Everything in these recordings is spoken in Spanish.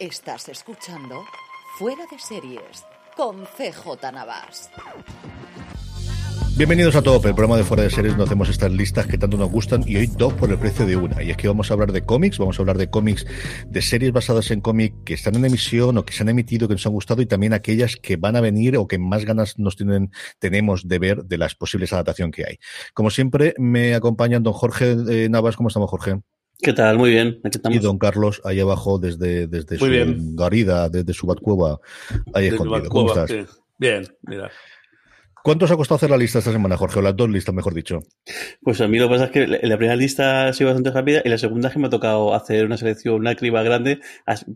Estás escuchando Fuera de Series con CJ Navas. Bienvenidos a Top, el programa de Fuera de Series donde hacemos estas listas que tanto nos gustan y hoy dos por el precio de una. Y es que vamos a hablar de cómics, vamos a hablar de cómics, de series basadas en cómics que están en emisión o que se han emitido, que nos han gustado y también aquellas que van a venir o que más ganas nos tienen, tenemos de ver de las posibles adaptaciones que hay. Como siempre, me acompañan don Jorge eh, Navas. ¿Cómo estamos, Jorge? ¿Qué tal? Muy bien. Aquí estamos. Y don Carlos, ahí abajo, desde, desde Muy su bien. garida, desde su batcueva, ahí Desde escondido. ¿Cómo estás? sí. Bien, mira. ¿Cuánto os ha costado hacer la lista esta semana, Jorge? O las dos listas, mejor dicho. Pues a mí lo que pasa es que la la primera lista ha sido bastante rápida y la segunda es que me ha tocado hacer una selección, una criba grande,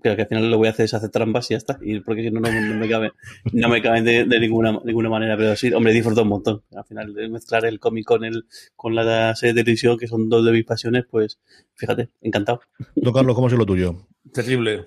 pero que al final lo voy a hacer es hacer trampas y ya está. Y porque si no, no, no me cabe, no me caben de, de ninguna, ninguna manera. Pero sí, hombre, disfruto un montón. Al final, de mezclar el cómic con el, con la serie de televisión, que son dos de mis pasiones, pues fíjate, encantado. Don Carlos, ¿cómo es lo tuyo? Terrible.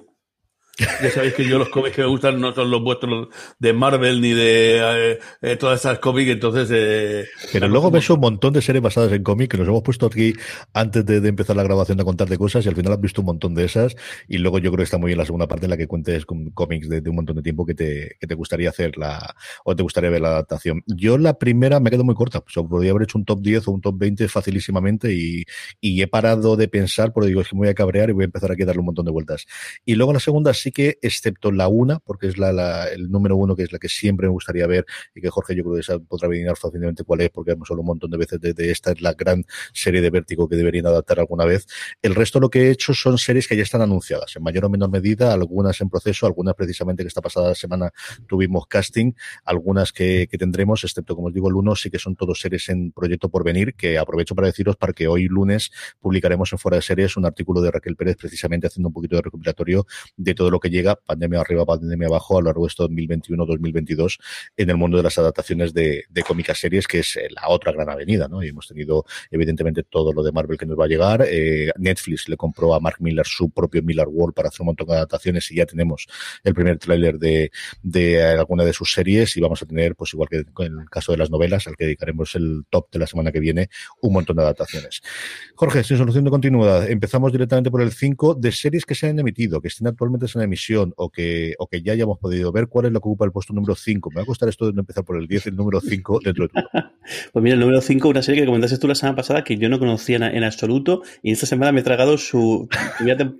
Ya sabéis que yo los cómics que me gustan no son los vuestros de Marvel ni de eh, eh, todas esas cómics, entonces... eh, Pero luego ves un montón de series basadas en cómic que nos hemos puesto aquí antes de, de empezar la grabación a contar de cosas y al final has visto un montón de esas y luego yo creo que está muy bien la segunda parte en la que cuentes con cómics de, de un montón de tiempo que te, que te gustaría hacer la o te gustaría ver la adaptación. Yo la primera me quedo muy corta, o sea, podría haber hecho un top 10 o un top 20 facilísimamente y, y he parado de pensar porque digo es que me voy a cabrear y voy a empezar aquí a darle un montón de vueltas. Y luego la segunda sí que, excepto la una, porque es la, el número uno, que es la que siempre me gustaría ver y que Jorge yo creo que podrá adivinar fácilmente cuál es, porque hemos hablado un montón de veces de esta es la gran serie de vértigo que deberían adaptar alguna vez. El resto lo que he hecho son series que ya están anunciadas, en mayor o menor medida, algunas en proceso, algunas precisamente que esta pasada semana tuvimos casting, algunas que, que tendremos, excepto como os digo el uno, sí que son todos series en proyecto por venir, que aprovecho para deciros para que hoy lunes publicaremos en Fuera de Series un artículo de Raquel Pérez precisamente haciendo un poquito de recopilatorio de todo lo que llega, pandemia arriba, pandemia abajo, a lo largo de estos 2021-2022 en el mundo de las adaptaciones de, cómicas series, que es eh, la otra gran avenida, ¿no? Y hemos tenido, evidentemente, todo lo de Marvel que nos va a llegar. Eh, Netflix le compró a Mark Miller su propio Miller World para hacer un montón de adaptaciones y ya tenemos el primer tráiler de, de alguna de sus series y vamos a tener, pues igual que en el caso de las novelas, al que dedicaremos el top de la semana que viene, un montón de adaptaciones. Jorge, sin solución de continuidad, empezamos directamente por el 5 de series que se han emitido, que estén actualmente en emisión o que, o que ya hayamos podido ver. ¿Cuál es la que ocupa el puesto número 5? Me va a costar esto de no empezar por el 10, el número 5 dentro de todo. Pues mira, el número 5, una serie que comentaste tú la semana pasada que yo no conocía en, absoluto y esta semana me he tragado su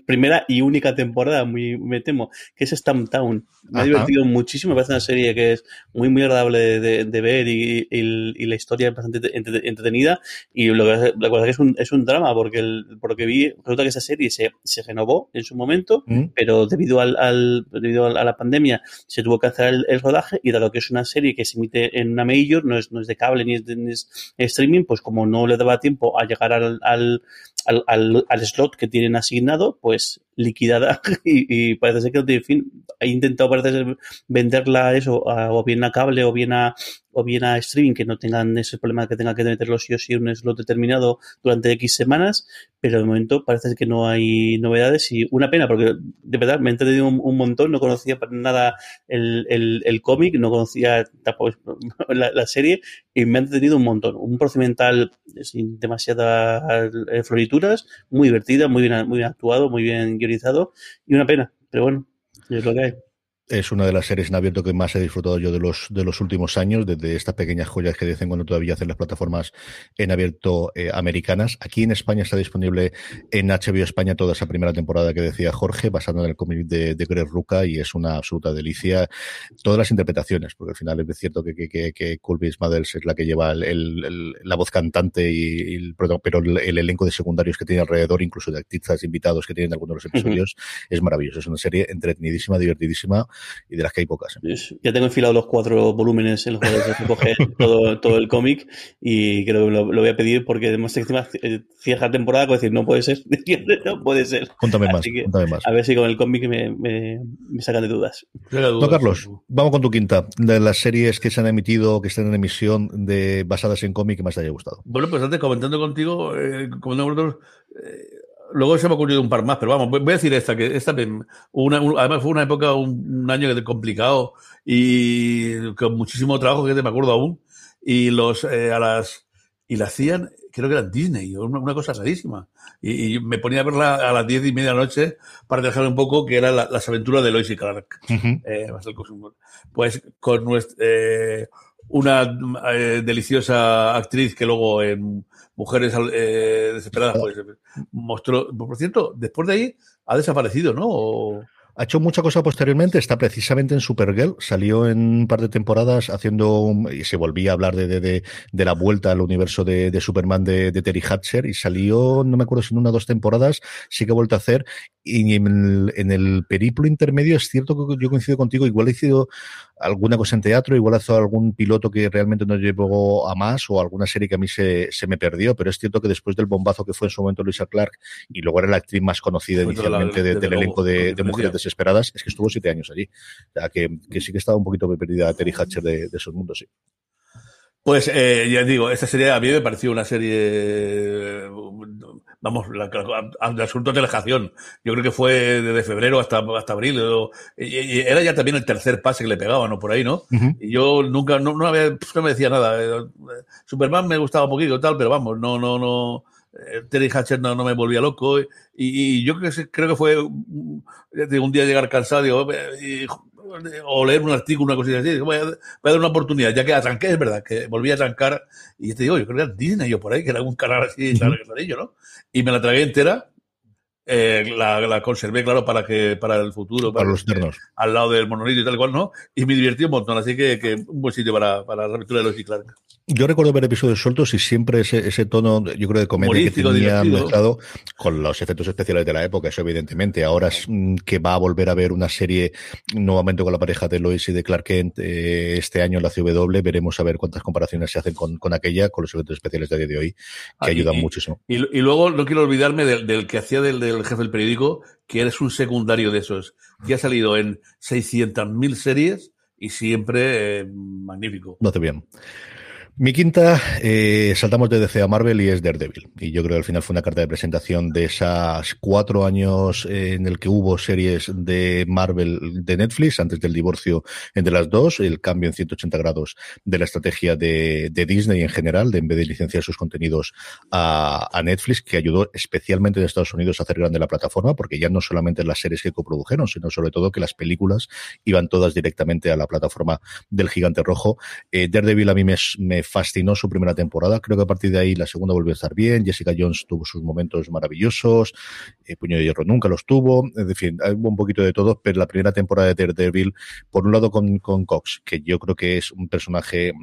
primera, y única temporada, muy, me temo, que es Stumptown. Me ha Ajá. divertido muchísimo, me parece una serie que es muy, muy agradable de, de- de ver y, y- y la historia es bastante entre- entretenida y lo que, la cosa es que es un, es un drama porque el, porque vi, resulta que esa serie se, se renovó en su momento ¿Mm? pero debido al, al- debido a la pandemia se tuvo que hacer el, rodaje y dado que es una serie que se emite en una major, no es, no es de cable ni es de streaming, pues como no le daba tiempo a llegar al, al, al, al- al slot que tienen asignado, pues liquidada y, y parece ser que en fin, he intentado parece ser venderla eso a- o bien a cable o bien a o bien a streaming que no tengan ese problema que tenga que meterlo sí o sí un slot determinado durante X semanas, pero de momento parece que no hay novedades y una pena porque de verdad me he entretenido un, un montón, no conocía para nada el, el, el cómic, no conocía tampoco la, la serie y me ha entretenido un montón. Un procedimental sin demasiadas eh, muy divertida, muy bien, muy bien actuado, muy bien guionizado y una pena, pero bueno, es lo que hay. Es una de las series en abierto que más he disfrutado yo de los, de los últimos años, desde estas pequeñas joyas que dicen cuando todavía hacen las plataformas en abierto eh, americanas. Aquí en España está disponible en HBO España toda esa primera temporada que decía Jorge, basada en el cómic de, de Greg Ruca, y es una absoluta delicia. Todas las interpretaciones, porque al final es cierto que, que, que, que Colby Smulders es la que lleva el, el, la voz cantante, y, y el, pero el, el, elenco de secundarios que tiene alrededor, incluso de artistas invitados que tienen algunos de los episodios, uh -huh. es maravilloso. Es una serie entretenidísima, divertidísima y de las que hay pocas. ¿eh? Ya tengo enfilado los cuatro volúmenes en los cuales se coge todo, todo el cómic y creo que lo, voy a pedir porque demuestra encima eh, cierra temporada con decir no puede ser, no puede ser. Cuéntame más, más. A ver si con el cómic me, me, me, sacan de dudas. No, Carlos, vamos con tu quinta de las series que se han emitido, que están en emisión de basadas en cómic que más te haya gustado. Bueno, pues antes comentando contigo, eh, comentando eh, luego se me ha ocurrido un par más, pero vamos, voy a decir esta, que esta una, además fue una época, un, año complicado y con muchísimo trabajo, que te me acuerdo aún, y los eh, a las y la hacían, creo que era Disney, una, cosa rarísima. Y, me ponía a verla a las diez y media de la noche para dejar un poco que era las aventuras de Lois y Clark. Eh, pues con nuestra, eh, una deliciosa actriz que luego en Mujeres eh, Desesperadas, pues mostró. Por cierto, después de ahí ha desaparecido, ¿no? Ha hecho mucha cosa posteriormente, está precisamente en Supergirl, salió en un par de temporadas haciendo, y se volvía a hablar de, de, de, la vuelta al universo de, de Superman de, Terry Hatcher, y salió, no me acuerdo si en una o dos temporadas, sí que ha vuelto a hacer, y en el, en el periplo intermedio es cierto que yo coincido contigo, igual ha sido alguna cosa en teatro, igual hizo algún piloto que realmente no llevó a más o alguna serie que a mí se, se me perdió, pero es cierto que después del bombazo que fue en su momento Luisa Clark y luego era la actriz más conocida inicialmente del elenco de, Mujeres Desesperadas, es que estuvo siete años allí. O sea, que, que sí que estaba un poquito perdida Terry Hatcher de, de esos mundos, sí. Pues eh, ya digo, esta serie a mí me pareció una serie, vamos, la, de absoluta relajación. Yo creo que fue desde febrero hasta, hasta abril. y, era ya también el tercer pase que le pegaban, ¿no? Por ahí, ¿no? Y yo nunca, no, no, había, no me decía nada. Eh, Superman me gustaba un poquito tal, pero vamos, no, no, no. Eh, Terry Hatcher no, no, me volvía loco. Y, y yo creo que, creo que fue un día llegar cansado, digo, y, o leer un artículo, una cosita así, voy a, dar una oportunidad, ya que atranqué, es verdad, que volví a trancar, y te digo, yo creo que era Disney yo por ahí, que era un canal así, uh ¿no? Y me la tragué entera, eh, la, la, conservé, claro, para que para el futuro. Para, los eternos. Al lado del monolito y tal cual, ¿no? Y me divertí un montón, así que, que un buen sitio para, para la aventura de los Clark. Yo recuerdo ver episodios sueltos y siempre ese, ese tono, yo creo, de comedia que tenía mezclado con los efectos especiales de la época, eso evidentemente. Ahora es mm, que va a volver a ver una serie nuevamente con la pareja de Lois y de Clark Kent eh, este año en la CW. Veremos a ver cuántas comparaciones se hacen con, con aquella, con los efectos especiales de día de hoy, que ah, ayudan muchísimo. Y, y, luego no quiero olvidarme del, del que hacía del, del jefe del periódico, que eres un secundario de esos, que ha salido en 600.000 series y siempre eh, magnífico. No te bien. Mi quinta, eh, saltamos de DC a Marvel y es Daredevil. Y yo creo que al final fue una carta de presentación de esas cuatro años en el que hubo series de Marvel de Netflix antes del divorcio entre las dos, el cambio en 180 grados de la estrategia de, Disney en general, de en vez de licenciar sus contenidos a, Netflix, que ayudó especialmente en Estados Unidos a hacer grande la plataforma, porque ya no solamente las series que coprodujeron, sino sobre todo que las películas iban todas directamente a la plataforma del gigante rojo. Eh, Daredevil a mí me fascinó su primera temporada. Creo que a partir de ahí la segunda volvió a estar bien. Jessica Jones tuvo sus momentos maravillosos. Eh, Puño de Hierro nunca los tuvo. En fin, hubo un poquito de todo, pero la primera temporada de Daredevil, por un lado con, con Cox, que yo creo que es un personaje eh,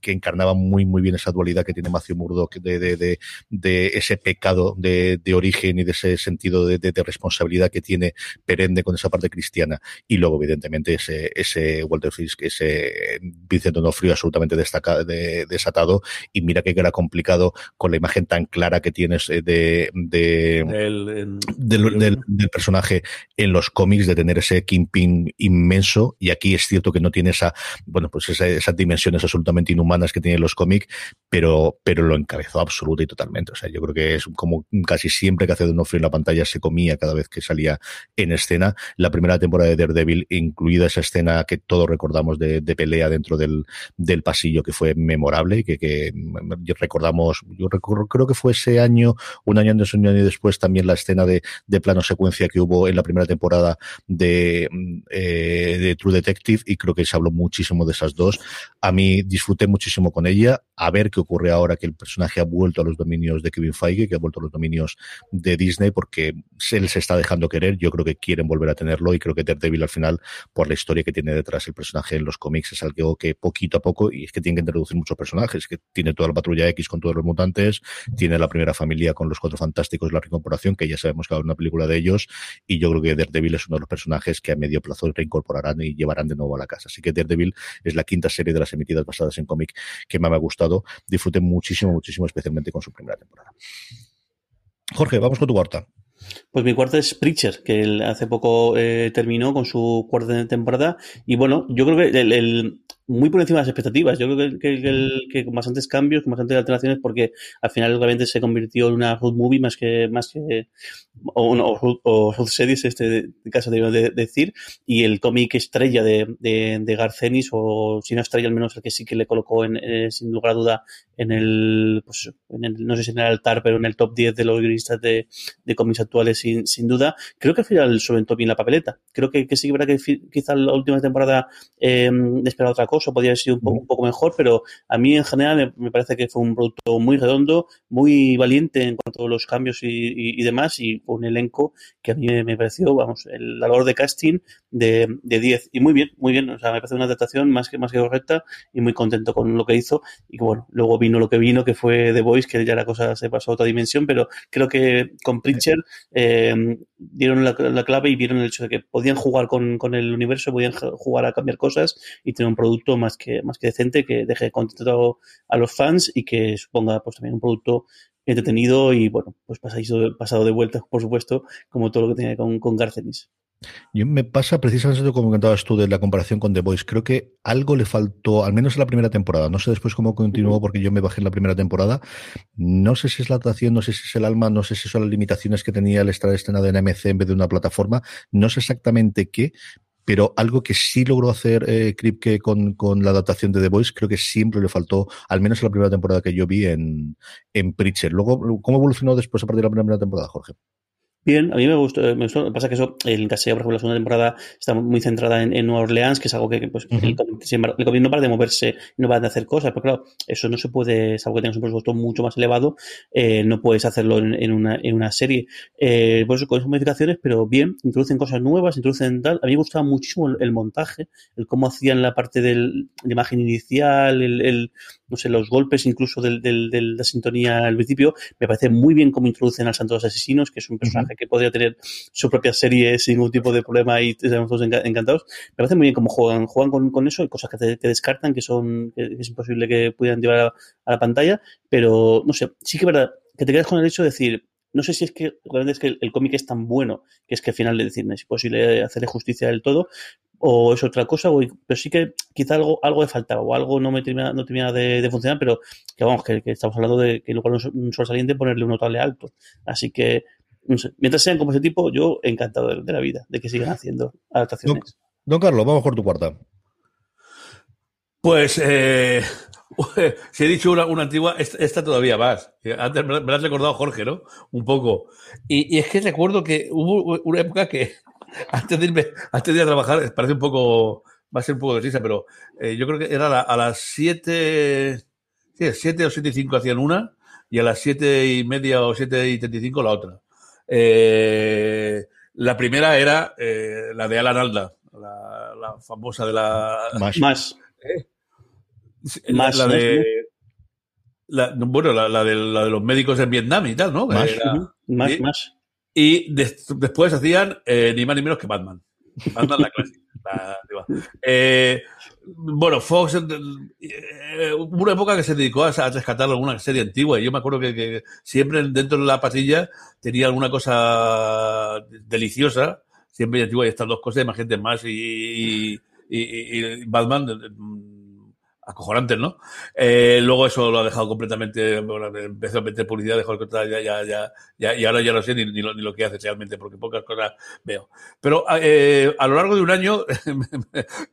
que encarnaba muy, muy bien esa dualidad que tiene Matthew Murdock de, de, de, de ese pecado de, de, origen y de ese sentido de, responsabilidad que tiene perenne con esa parte cristiana. Y luego, evidentemente, ese, ese Walter Fisk, ese Vincent Donofrio absolutamente destacado, de, desatado y mira que era complicado con la imagen tan clara que tienes eh, de, del, del, personaje en los cómics de tener ese Kingpin inmenso y aquí es cierto que no tiene esa bueno pues esas dimensiones absolutamente inhumanas que tienen los cómics pero pero lo encabezó absoluta y totalmente. O sea yo creo que es como casi siempre que hace Donofrio en la pantalla se comía cada vez que salía en escena. La primera temporada de Daredevil incluida esa escena que todos recordamos de, de pelea dentro del, del pasillo que fue memorable que, que recordamos, yo recuerdo, creo que fue ese año, un año antes, un año después, también la escena de, de plano secuencia que hubo en la primera temporada de, eh, de True Detective y creo que se habló muchísimo de esas dos. A mí disfruté muchísimo con ella, a ver qué ocurre ahora que el personaje ha vuelto a los dominios de Kevin Feige, que ha vuelto a los dominios de Disney, porque él se está dejando querer, yo creo que quieren volver a tenerlo y creo que Daredevil al final, por la historia que tiene detrás el personaje en los cómics, es algo que poquito a poco, y es que tienen que introducir muchos personajes, que tiene toda la patrulla X con todos los mutantes, tiene la primera familia con los cuatro fantásticos, la reincorporación, que ya sabemos que va a una película de ellos, y yo creo que Daredevil es uno de los personajes que a medio plazo reincorporarán y llevarán de nuevo a la casa. Así que Daredevil es la quinta serie de las emitidas basadas en cómic que más me ha gustado. Disfruté muchísimo, muchísimo, especialmente con su primera temporada. Jorge, vamos con tu cuarta. Pues mi cuarta es Preacher, que hace poco eh, terminó con su cuarta temporada. Y bueno, yo creo que el, muy por encima de las expectativas. Yo creo que, que, con bastantes cambios, con bastantes alteraciones, porque al final obviamente se convirtió en una road movie más que, más que o, o, o road series, este caso de, decir, y el cómic estrella de, de, de Garcenis, o si no estrella, al menos el que sí que le colocó en, eh, sin lugar a duda en el, pues, en el, no sé si en el altar, pero en el top 10 de los guionistas de, de cómics actuales, sin, sin duda. Creo que al final solventó bien la papeleta. Creo que, sí que verdad que quizá la última temporada eh, esperaba otra cosa cosa, podría haber sido un poco, un poco mejor, pero a mí en general me, parece que fue un producto muy redondo, muy valiente en cuanto a los cambios y, demás, y un elenco que a mí me pareció, vamos, el valor de casting de, de 10. Y muy bien, muy bien, o sea, me parece una adaptación más que, más que correcta y muy contento con lo que hizo. Y bueno, luego vino lo que vino, que fue The Voice, que ya la cosa se pasó a otra dimensión, pero creo que con Preacher eh, dieron la, la, clave y vieron el hecho de que podían jugar con, con el universo, podían jugar a cambiar cosas y tener un producto más que, más que decente, que deje contento a los fans y que suponga pues también un producto entretenido y bueno, pues pasado, pasado de vuelta, por supuesto, como todo lo que tiene con, con Garcenis. Yo me pasa precisamente como comentabas tú de la comparación con The Voice. Creo que algo le faltó, al menos en la primera temporada. No sé después cómo continuó, porque yo me bajé en la primera temporada. No sé si es la atracción, no sé si es el alma, no sé si son las limitaciones que tenía el estar estrenado en AMC en vez de una plataforma. No sé exactamente qué, pero algo que sí logró hacer eh, Kripke con, con la adaptación de The Voice, creo que siempre le faltó, al menos en la primera temporada que yo vi en, en Preacher. Luego, ¿cómo evolucionó después a partir de la primera temporada, Jorge? Bien, a mí me gustó, me gustó. Pasa que eso, el caseo, por ejemplo, la segunda temporada está muy centrada en, en Nueva Orleans, que es algo que, pues, uh -huh. el, el, gobierno no para de moverse, no para de hacer cosas, pero claro, eso no se puede, es algo que tengas un presupuesto mucho más elevado, eh, no puedes hacerlo en, en, una, en una serie. Eh, por eso, con esas modificaciones, pero bien, introducen cosas nuevas, introducen tal. A mí me gustaba muchísimo el, el montaje, el cómo hacían la parte del, de imagen inicial, el, el no sé, los golpes incluso del, del, de la sintonía al principio. Me parece muy bien cómo introducen al Santo de los Asesinos, que es un personaje uh -huh. que podría tener su propia serie sin ningún tipo de problema y estamos todos encantados. Me parece muy bien cómo juegan, juegan con, con eso, y cosas que, te, que, descartan, que son, que es imposible que pudieran llevar a, a, la pantalla, pero no sé, sí que es verdad que te quedas con el hecho de decir, no sé si es que realmente es que el, el cómic es tan bueno que es que al final de decir, no es imposible hacerle justicia del todo, o es otra cosa, o, pero sí que quizá algo, algo le faltaba, o algo no me termina, no termina de, de, funcionar, pero que vamos, que, que, estamos hablando de que luego un sol saliente ponerle un notable alto. Así que, no sé, mientras sean como ese tipo, yo encantado de, de la vida, de que sigan haciendo adaptaciones. Don, don Carlos, vamos por tu cuarta. Pues, eh, si he dicho una, una antigua, esta, todavía más. Antes me la has recordado Jorge, ¿no? Un poco. Y, y, es que recuerdo que hubo una época que antes de irme, antes de ir a trabajar, parece un poco, va a ser un poco de risa, pero eh, yo creo que era la, a las 7, sí, 7 o 7 y 5 hacían una, y a las 7 y media o 7 y 35 la otra. Eh, la primera era eh, la de Alan Alda, la, la, famosa de la... Más. Más. ¿Eh? Más la, de... La, bueno, la, la, de, la de los médicos en Vietnam y tal, ¿no? Más, era, más, y, más. Y de, después hacían eh, ni más ni menos que Batman. Batman la clásica. Eh, bueno, Fox, eh, hubo una época que se dedicó a, a, rescatar alguna serie antigua y yo me acuerdo que, que, siempre dentro de la patilla tenía alguna cosa deliciosa, siempre antigua y estas dos cosas, más gente más y, y, y Batman acojonantes, ¿no? Eh, luego eso lo ha dejado completamente, bueno, empezó a meter publicidad, dejó el ya, ya, ya, ya, y ahora ya no sé ni, ni, lo, ni lo que hace realmente, porque pocas cosas veo. Pero eh, a lo largo de un año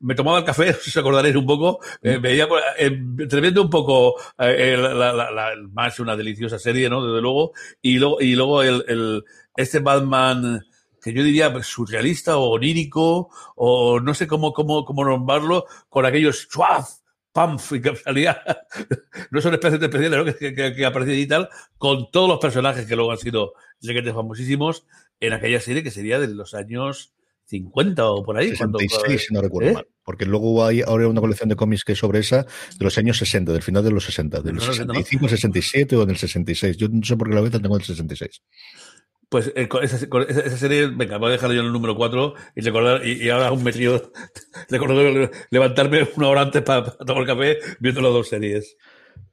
me tomaba el café, si os acordaréis un poco, eh, veía, eh, tremendo un poco eh, la, la, la, más una deliciosa serie, ¿no? Desde luego, y luego, y luego el, el este Batman que yo diría surrealista o onírico, o no sé cómo, cómo, cómo nombrarlo, con aquellos chuaf, pamf, y que salía, no son especies especiales, ¿no? que, que, que aparecía y tal, con todos los personajes que luego han sido requetes famosísimos en aquella serie que sería de los años 50 o por ahí. 66, cuando, si no recuerdo ¿eh? mal. Porque luego hay ahora una colección de cómics que es sobre esa de los años 60, del final de los 60, del 65, 67 o del 66. Yo no sé por qué la vez tengo el 66. Pues eh, esa, esa, serie, venga, voy a dejar yo en el número 4 y recordar, y, ahora un metido, recuerdo levantarme una hora antes para tomar café viendo las dos series.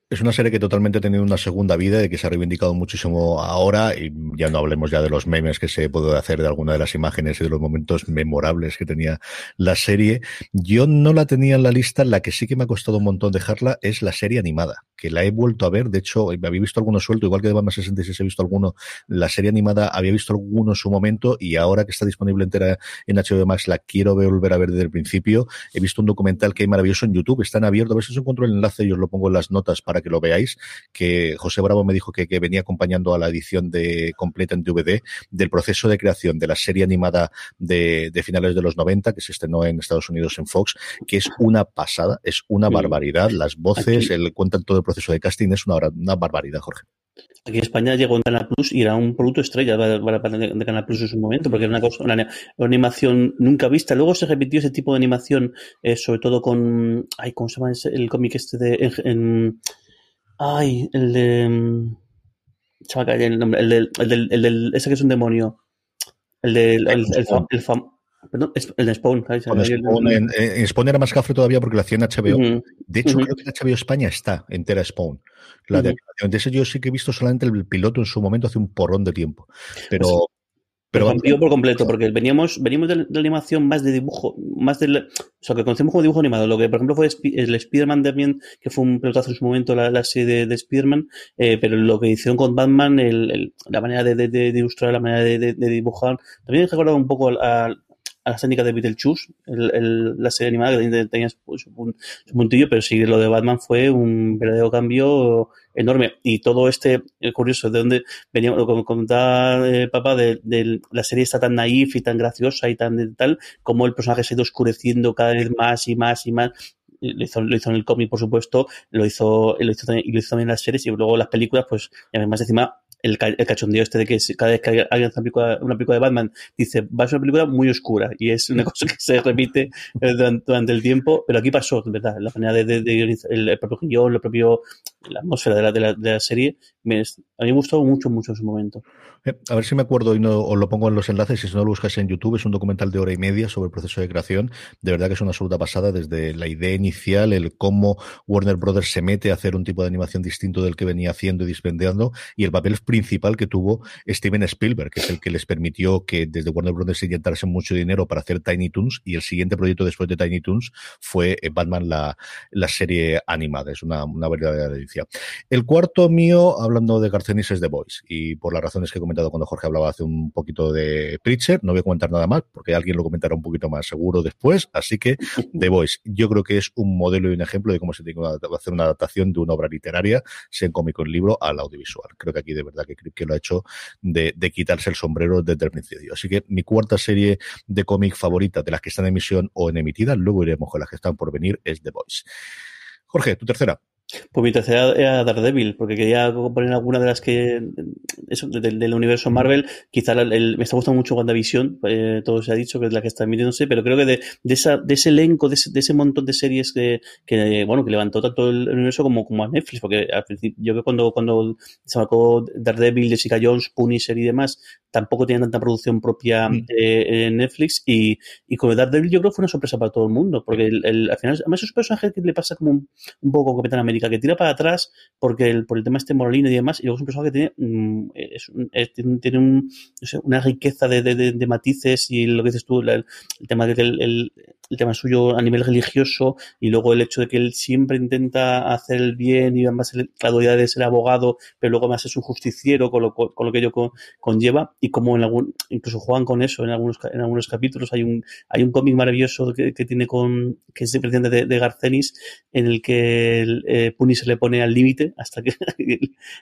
Es una serie que totalmente ha tenido una segunda vida y que se ha reivindicado muchísimo ahora y ya no hablemos ya de los memes que se puede hacer de alguna de las imágenes y de los momentos memorables que tenía la serie. Yo no la tenía en la lista, la que sí que me ha costado un montón dejarla es la serie animada, que la he vuelto a ver, de hecho había visto alguno suelto, igual que de Batman 66 he visto alguno, la serie animada había visto alguno en su momento y ahora que está disponible entera en HBO Max la quiero volver a ver desde el principio. He visto un documental que hay maravilloso en YouTube, está en abierto, a ver si os encuentro el enlace y os lo pongo en las notas para que lo veáis, que José Bravo me dijo que, que, venía acompañando a la edición de completa en DVD del proceso de creación de la serie animada de, de finales de los 90, que se estrenó en Estados Unidos en Fox, que es una pasada, es una barbaridad. Las voces, el, cuentan todo el proceso de casting, es una, una barbaridad, Jorge. Aquí en España llegó en Canal Plus y era un producto estrella de, Canal Plus en su momento, porque era una, cosa, una, animación nunca vista. Luego se repitió ese tipo de animación, eh, sobre todo con. Ay, ¿Cómo se llama el cómic este de. en, Ay, el de. Mm, se el nombre. El del, el del, el del, Ese que es un demonio. El del. El, el, el, fam, perdón, el de Spawn. Spawn en, en, Spawn era más cafre todavía porque lo hacía en HBO. Uh -huh. De hecho, uh -huh. creo que en HBO España está entera Spawn. La de, uh -huh. de ese yo sí que he visto solamente el piloto en su momento hace un porrón de tiempo. Pero. Pero rompió por completo, porque veníamos, veníamos de, la animación más de dibujo, más de, o sea, que conocemos como dibujo animado. Lo que, por ejemplo, fue el Spider-Man también, que fue un pelotazo en su momento, la, la serie de, de Spider-Man, eh, pero lo que hicieron con Batman, el, el, la manera de, de, de, ilustrar, la manera de, dibujar, también he recordado un poco a, a las técnicas de Beetlejuice, el, el, la serie animada que tenía su, su, su, puntillo, pero sí, lo de Batman fue un verdadero cambio enorme. Y todo este, es curioso, de donde venía, como comentaba eh, papá, de, de, la serie está tan naif y tan graciosa y tan de, tal, como el personaje se ha ido oscureciendo cada vez más y más y más. Lo hizo, lo hizo en el cómic, por supuesto, lo hizo, lo hizo, también, y lo hizo también en las series, y luego las películas, pues, y además encima el, el, cachondeo este de que cada vez que alguien hace una película, una película de Batman dice, va a ser una película muy oscura y es una cosa que se repite durante, durante el tiempo, pero aquí pasó, ¿verdad? La manera de, de, de el, el, propio guion, el propio, la atmósfera de la, de la, de la serie, me, a mí me gustó mucho, mucho en su momento. Eh, a ver si me acuerdo y no os lo pongo en los enlaces, si no lo buscas en YouTube, es un documental de hora y media sobre el proceso de creación. De verdad que es una absoluta pasada desde la idea inicial, el cómo Warner Brothers se mete a hacer un tipo de animación distinto del que venía haciendo y dispendiando, y el papel principal que tuvo Steven Spielberg, que es el que les permitió que desde Warner Brothers se mucho dinero para hacer Tiny Toons, y el siguiente proyecto después de Tiny Toons fue eh, Batman, la, la serie animada. Es una, una verdadera delicia. El cuarto mío, hablando de Garcenis, es The Voice, y por las razones que he comentado cuando Jorge hablaba hace un poquito de Preacher, no voy a comentar nada más, porque alguien lo comentará un poquito más seguro después, así que The Voice, yo creo que es un modelo y un ejemplo de cómo se tiene que hacer una adaptación de una obra literaria, sea en cómico o en libro, al audiovisual. Creo que aquí de verdad que, que lo ha hecho de, quitarse el sombrero desde el principio. Así que mi cuarta serie de cómic favorita de las que están en emisión o en emitida, luego iremos con las que están por venir, es The Voice. Jorge, tu tercera. Pues mi tercera era Daredevil, porque quería poner alguna de las que, eso, del, universo Marvel, quizá el, el, me está gustando mucho WandaVision, eh, todo se ha dicho que es la que está emitiéndose, pero creo que de, de, esa, de ese elenco, de ese, de ese montón de series que, que, bueno, que levantó tanto el universo como, como a Netflix, porque al principio, yo creo que cuando, cuando se sacó Daredevil, Jessica Jones, Punisher y demás, tampoco tenían tanta producción propia mm. eh, en Netflix, y, y con Daredevil yo creo que fue una sorpresa para todo el mundo, porque el, el, al final, además es un personaje que le pasa como un, un poco con Capitán América, que tira para atrás porque el, por el tema este moralino y demás, y luego es un personaje que tiene, mm, es, es, tiene un, no sé, una riqueza de, de, de, matices y lo que dices tú, el, el tema del el, el tema suyo a nivel religioso y luego el hecho de que él siempre intenta hacer el bien y además la dualidad de ser abogado, pero luego más es un justiciero con lo, con lo que ello conlleva y como en algún, incluso juegan con eso en algunos, en algunos capítulos. Hay un, hay un cómic maravilloso que, que, tiene con, que es presidente de, de Garcenis en el que el, eh, Puni se le pone al límite hasta que,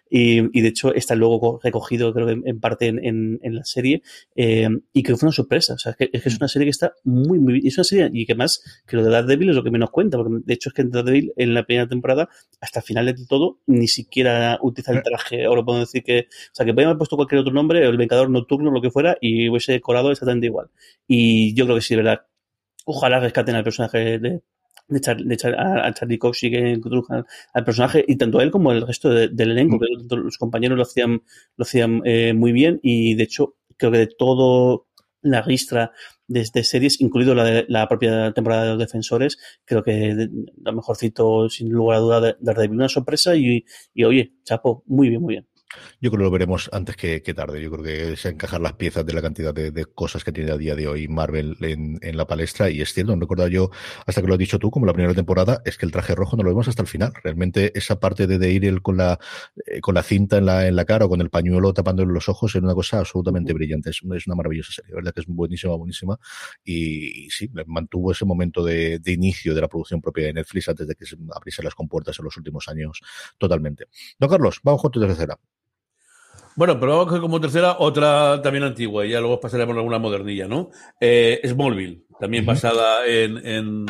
y, y, de hecho está luego recogido creo que en, en parte en, en, en, la serie eh, y que fue una sorpresa. O sea, que, es que es una serie que está muy, muy bien. Es una serie y que más que lo de Daredevil es lo que menos cuenta, porque de hecho es que en Daredevil en la primera temporada, hasta el final de todo, ni siquiera utiliza el traje, ahora puedo decir que, o sea, que podrían haber puesto cualquier otro nombre, el Vengador nocturno, lo que fuera, y hubiese decorado exactamente igual. Y yo creo que sí, de verdad. Ojalá rescaten al personaje de, de, Char, de Char, a, Charlie Cox y que introduzcan al personaje, y tanto él como el resto de, del elenco, mm. que los compañeros lo hacían, lo hacían eh, muy bien, y de hecho, creo que de todo la ristra de, de, series, incluido la, de, la propia temporada de los defensores, creo que lo mejorcito, sin lugar a duda, de Daredevil, una sorpresa y, y, oye, chapo, muy bien, muy bien. Yo creo que lo veremos antes que, que, tarde. Yo creo que se encajar las piezas de la cantidad de, de cosas que tiene a día de hoy Marvel en, en, la palestra. Y es cierto, no recuerdo yo, hasta que lo has dicho tú, como la primera temporada, es que el traje rojo no lo vemos hasta el final. Realmente esa parte de, de ir con la eh, con la cinta en la, en la cara o con el pañuelo tapándole los ojos es una cosa absolutamente brillante. Es, es una maravillosa serie, verdad que es buenísima, buenísima. Y, y sí, mantuvo ese momento de, de, inicio de la producción propia de Netflix antes de que se abriesen las compuertas en los últimos años totalmente. Don Carlos, vamos con tu tercera. Bueno, pero vamos a coger como tercera otra también antigua, y ya luego pasaremos a alguna modernilla, ¿no? Eh, Smallville, también uh -huh. basada en, en,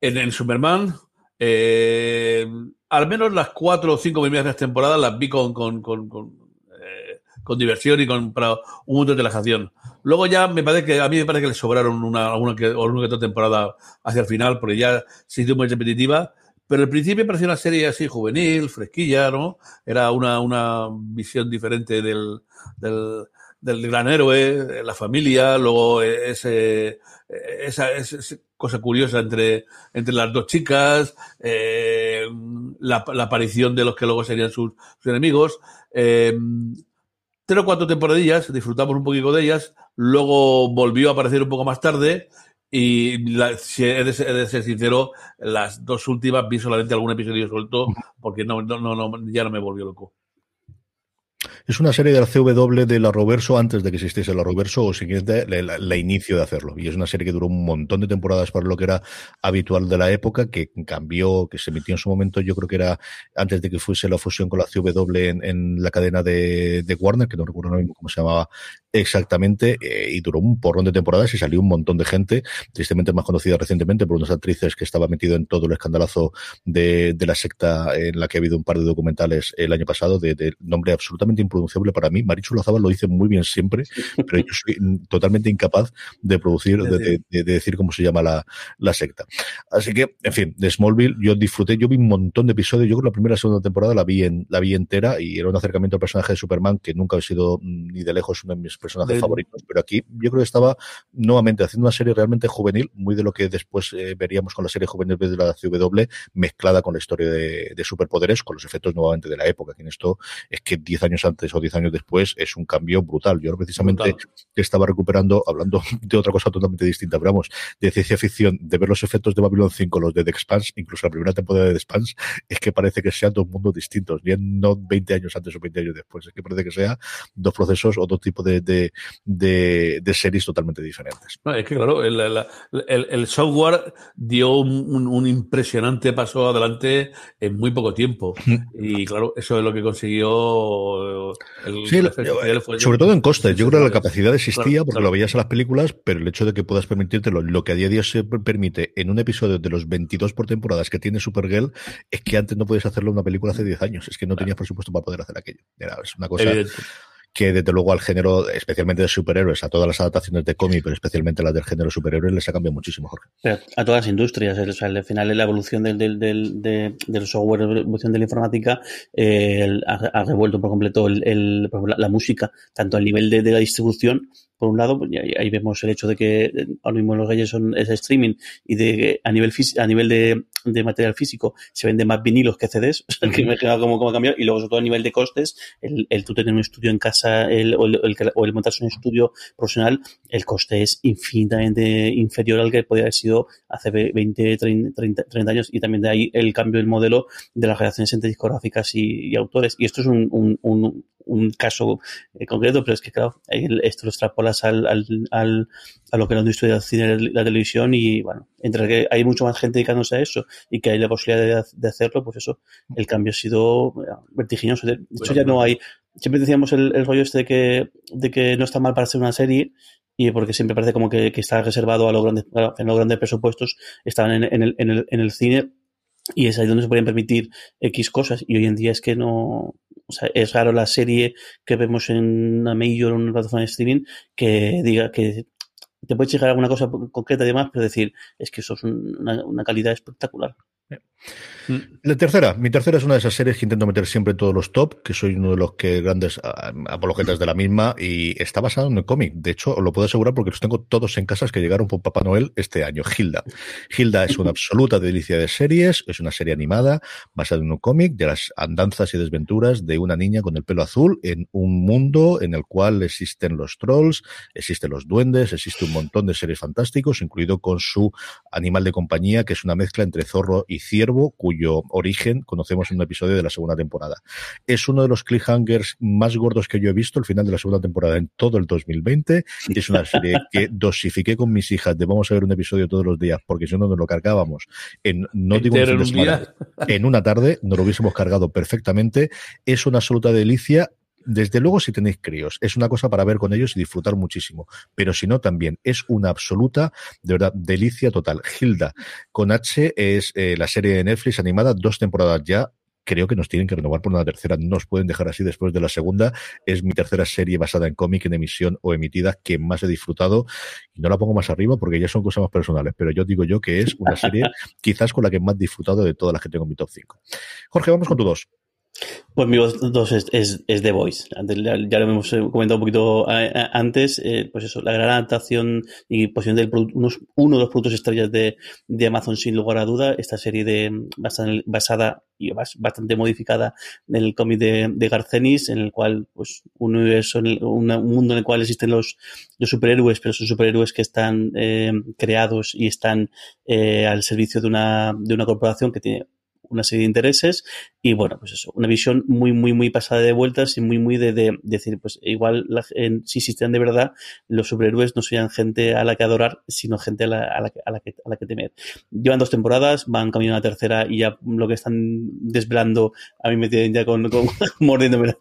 en, en Superman. Eh, al menos las cuatro o cinco primeras temporadas las vi con, con, con, con, eh, con diversión y con para un momento de relajación. Luego ya me parece que a mí me parece que le sobraron una, una, que, una que otra temporada hacia el final, porque ya se hizo muy repetitiva pero al principio parecía una serie así juvenil, fresquilla, ¿no? Era una, una visión diferente del, del, gran héroe, la familia, luego ese, esa, esa cosa curiosa entre, entre las dos chicas, eh, la, la, aparición de los que luego serían sus, sus enemigos. Eh, tres o cuatro temporadillas, disfrutamos un poquito de ellas, luego volvió a aparecer un poco más tarde y la, si he, de, ser sincero, las dos últimas vi solamente algún episodio suelto porque no, no, no, ya no me volvió loco. Es una serie de la CW de la Roverso antes de que existiese la Roverso o siguiente la, inicio de hacerlo. Y es una serie que duró un montón de temporadas para lo que era habitual de la época, que cambió, que se emitió en su momento, yo creo que era antes de que fuese la fusión con la CW en, en la cadena de, de, Warner, que no recuerdo ahora mismo cómo se llamaba exactamente, eh, y duró un porrón de temporadas y salió un montón de gente, tristemente más conocida recientemente por unas actrices que estaba metido en todo el escandalazo de, de la secta en la que ha habido un par de documentales el año pasado de, de nombre absolutamente impronunciable para mí. Marichu Lozaba lo dice muy bien siempre, pero yo soy totalmente incapaz de producir, de, de, de, decir cómo se llama la, la, secta. Así que, en fin, de Smallville yo disfruté, yo vi un montón de episodios, yo creo que la primera y segunda temporada la vi, en, la vi entera y era un acercamiento al personaje de Superman que nunca ha sido ni de lejos uno de mis personajes favoritos, pero aquí yo creo que estaba nuevamente haciendo una serie realmente juvenil, muy de lo que después eh, veríamos con la serie juvenil de la CW, mezclada con la historia de, de superpoderes, con los efectos nuevamente de la época, que en esto es que 10 años antes o 10 años después es un cambio brutal. Yo precisamente brutal. estaba recuperando, hablando de otra cosa totalmente distinta, pero vamos, de ciencia ficción, de ver los efectos de Babylon 5, los de The Expanse, incluso la primera temporada de The Expanse, es que parece que sean dos mundos distintos, ya no 20 años antes o 20 años después, es que parece que sea dos procesos o dos tipos de, de, de, de series totalmente diferentes. No, es que claro, el, el, el, el software dio un, impresionante paso adelante en muy poco tiempo. y claro, eso es lo que consiguió el, sí, fue sobre todo en costes. Yo creo que la capacidad existía claro, porque claro. lo veías en las películas, pero el hecho de que puedas permitírtelo, lo que a día de hoy se permite en un episodio de los 22 por temporadas que tiene Supergirl, es que antes no podías hacerlo en una película hace 10 años. Es que no tenías presupuesto para poder hacer aquello. Era, es una cosa. Evidente que desde luego al género, especialmente de superhéroes, a todas las adaptaciones de cómic, pero especialmente las del género superhéroes, les ha cambiado muchísimo, Jorge. A todas las industrias, o sea, al final la evolución del, del, del, del, software, la evolución de la informática, eh, ha, revuelto por completo el, la, música, tanto al nivel de, de la distribución por un lado, ahí, ahí, vemos el hecho de que eh, ahora mismo los reyes son es streaming y de que a nivel a nivel de, de, material físico se venden más vinilos que CDs, que me he cómo, cómo ha cambiado, y luego sobre todo a nivel de costes, el, el tú tener un estudio en casa el, o, el, el, o el montarse un estudio profesional, el coste es infinitamente inferior al que podría haber sido hace 20, 30, 30, 30 años, y también de ahí el cambio del modelo de las relaciones entre discográficas y, y autores. Y esto es un, un, un, un caso eh, concreto, pero es que claro, esto lo extrapolas al, al, al, a lo que es la industria del cine y la televisión y bueno, entre que hay mucho más gente dedicándose a eso y que hay la posibilidad de, de hacerlo, pues eso, el cambio ha sido vertiginoso. De hecho, ya no hay, siempre decíamos el, el rollo este de que, de que no está mal para hacer una serie, y porque siempre parece como que, que está reservado a los grandes, a los grandes presupuestos, estaban en, en, el, en, el, en el cine y es ahí donde se pueden permitir X cosas. Y hoy en día es que no. Es raro la serie que vemos en una Major o en una plataforma de streaming que diga que te puede llegar alguna cosa concreta y demás, pero decir, es que eso es una, una calidad espectacular. Mm. La tercera, mi tercera es una de esas series que intento meter siempre en todos los top, que soy uno de los que grandes ah, apologetas de la misma y está basado en el cómic. De hecho, os lo puedo asegurar porque los tengo todos en casas que llegaron por Papá Noel este año. Hilda. Hilda es una absoluta delicia de series, es una serie animada basada en un cómic de las andanzas y desventuras de una niña con el pelo azul en un mundo en el cual existen los trolls, existen los duendes, existe un montón de seres fantásticos, incluido con su animal de compañía, que es una mezcla entre zorro y ciervo, cuyo origen conocemos en un episodio de la segunda temporada. Es uno de los cliffhangers más gordos que yo he visto el final de la segunda temporada en todo el 2020. Es una serie que dosifiqué con mis hijas de vamos a ver un episodio todos los días, porque si no nos lo cargábamos en, no digo un en una tarde, nos lo hubiésemos cargado perfectamente. Es una absoluta delicia desde luego, si tenéis críos, es una cosa para ver con ellos y disfrutar muchísimo. Pero si no, también es una absoluta, de verdad, delicia total. Hilda, con H, es eh, la serie de Netflix animada, dos temporadas ya. Creo que nos tienen que renovar por una tercera. No nos pueden dejar así después de la segunda. Es mi tercera serie basada en cómic, en emisión o emitida que más he disfrutado. Y no la pongo más arriba porque ya son cosas más personales. Pero yo digo yo que es una serie quizás con la que más he disfrutado de todas las que tengo en mi top 5. Jorge, vamos con tu dos. Pues mi voz 2 es, es, The Voice. ya, lo hemos eh, comentado un poquito eh, eh, antes. pues eso, la gran adaptación y posición del unos, uno de los productos estrellas de, de, Amazon, sin lugar a duda. Esta serie de basada, y bastante modificada en el cómic de, de, Garcenis, en el cual, pues, un universo, un mundo en el cual existen los, los superhéroes, pero son superhéroes que están creados y están al servicio de una, de una corporación que tiene una serie de intereses y bueno, pues eso, una visión muy, muy, muy pasada de vueltas y muy, muy de, decir, pues igual si existían de verdad, los superhéroes no serían gente a la que adorar, sino gente a la, a la, a la, que, a que temer. Llevan dos temporadas, van camino a la tercera y ya lo que están desvelando a mí me tienen ya con, mordiéndome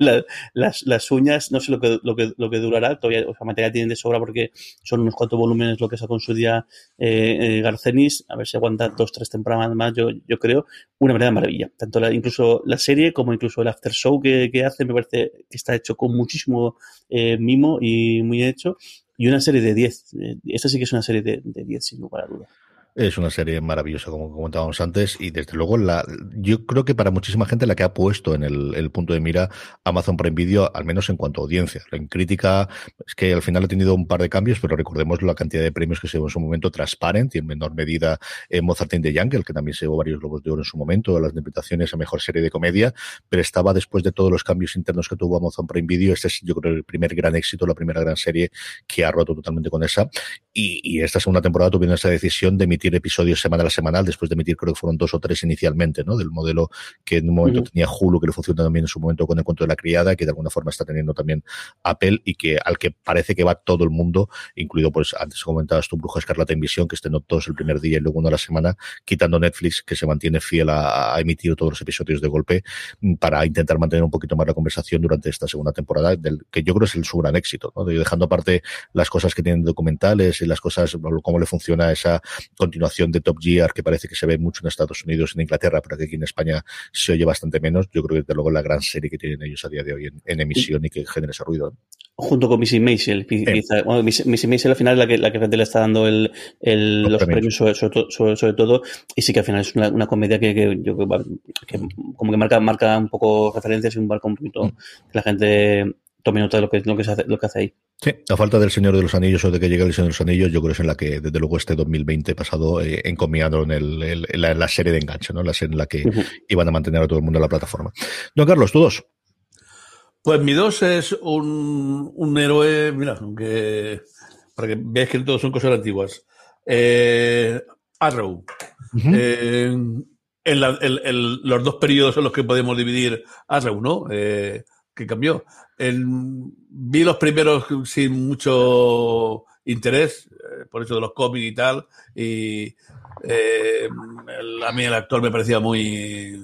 las, las uñas, no sé lo que, lo que, lo que durará, todavía, o materia tienen de sobra porque son unos cuatro volúmenes lo que sacó en su día eh, eh, Garcenis, a ver si aguanta dos, tres temporadas más, yo, yo creo, una verdadera maravilla. Tanto la, incluso la serie como incluso el after show que, que hace me parece que está hecho con muchísimo eh, mimo y muy hecho. Y una serie de 10. Eh, esta sí que es una serie de 10, sin lugar a dudas. Es una serie maravillosa, como comentábamos antes, y desde luego la, yo creo que para muchísima gente la que ha puesto en el, punto de mira Amazon Prime Video, al menos en cuanto a audiencia. En crítica, es que al final ha tenido un par de cambios, pero recordemos la cantidad de premios que se llevó en su momento Transparent y en menor medida eh, Mozart in the Jungle, que también se llevó varios globos de oro en su momento, las interpretaciones a mejor serie de comedia, pero estaba después de todos los cambios internos que tuvo Amazon Prime Video, este es yo creo el primer gran éxito, la primera gran serie que ha roto totalmente con esa. Y, y esta segunda temporada tuvieron esa decisión de emitir episodios semanal a semanal, después de emitir creo que fueron dos o tres inicialmente, ¿no? Del modelo que en un momento tenía Hulu, que le funciona también en su momento con el cuento de la criada, que de alguna forma está teniendo también Apple y que al que parece que va todo el mundo, incluido pues antes comentabas tu Bruja Escarlata en Visión, que estén todos el primer día y luego uno a la semana, quitando Netflix, que se mantiene fiel a, emitir todos los episodios de golpe mm, para intentar mantener un poquito más la conversación durante esta segunda temporada, del que yo creo es el su gran éxito, ¿no? dejando aparte las cosas que tienen documentales y las cosas, cómo le funciona esa continuación de Top Gear, que parece que se ve mucho en Estados Unidos, en Inglaterra, pero que aquí en España se oye bastante menos. Yo creo que desde luego es la gran serie que tienen ellos a día de hoy en, emisión y que genera ese ruido. Junto con Missy Maisel. Bueno, Missy Maisel al final es la que, la que le está dando el, el, los, premios, sobre, sobre, todo, y sí que al final es una, una comedia que, que, yo, que, como que marca, marca un poco referencias y un barco un poquito mm. que la gente tome nota de lo que, lo que, se hace, lo que hace ahí. Sí, la falta del Señor de los Anillos o de que llegue el Señor de los Anillos, yo creo que es en la que, desde luego, este 2020 pasado eh, encomiado en, el, la, serie de enganche, ¿no? La serie en la que iban a mantener a todo el mundo en la plataforma. Don Carlos, ¿tú dos? Pues mi dos es un, un héroe, mira, aunque para que veáis que todos son cosas antiguas. Eh, Arrow. eh, en, la, los dos periodos en los que podemos dividir Arrow, ¿no? Eh, que cambió. vi los primeros sin mucho interés, eh, por eso de los cómics y tal, y eh, a mí el actor me parecía muy,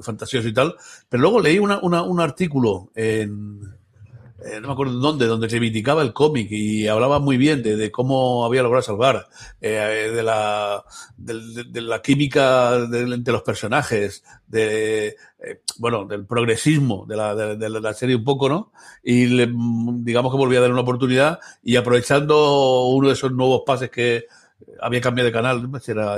fantasioso y tal, pero luego leí una, un artículo en, eh, no me acuerdo dónde, donde reivindicaba el cómic y hablaba muy bien de, de cómo había logrado salvar, eh, de, la, de, la química de, los personajes, de, eh, bueno, del progresismo de la, de, la serie un poco, ¿no? Y le, digamos que volví a dar una oportunidad y aprovechando uno de esos nuevos pases que había cambiado de canal, si era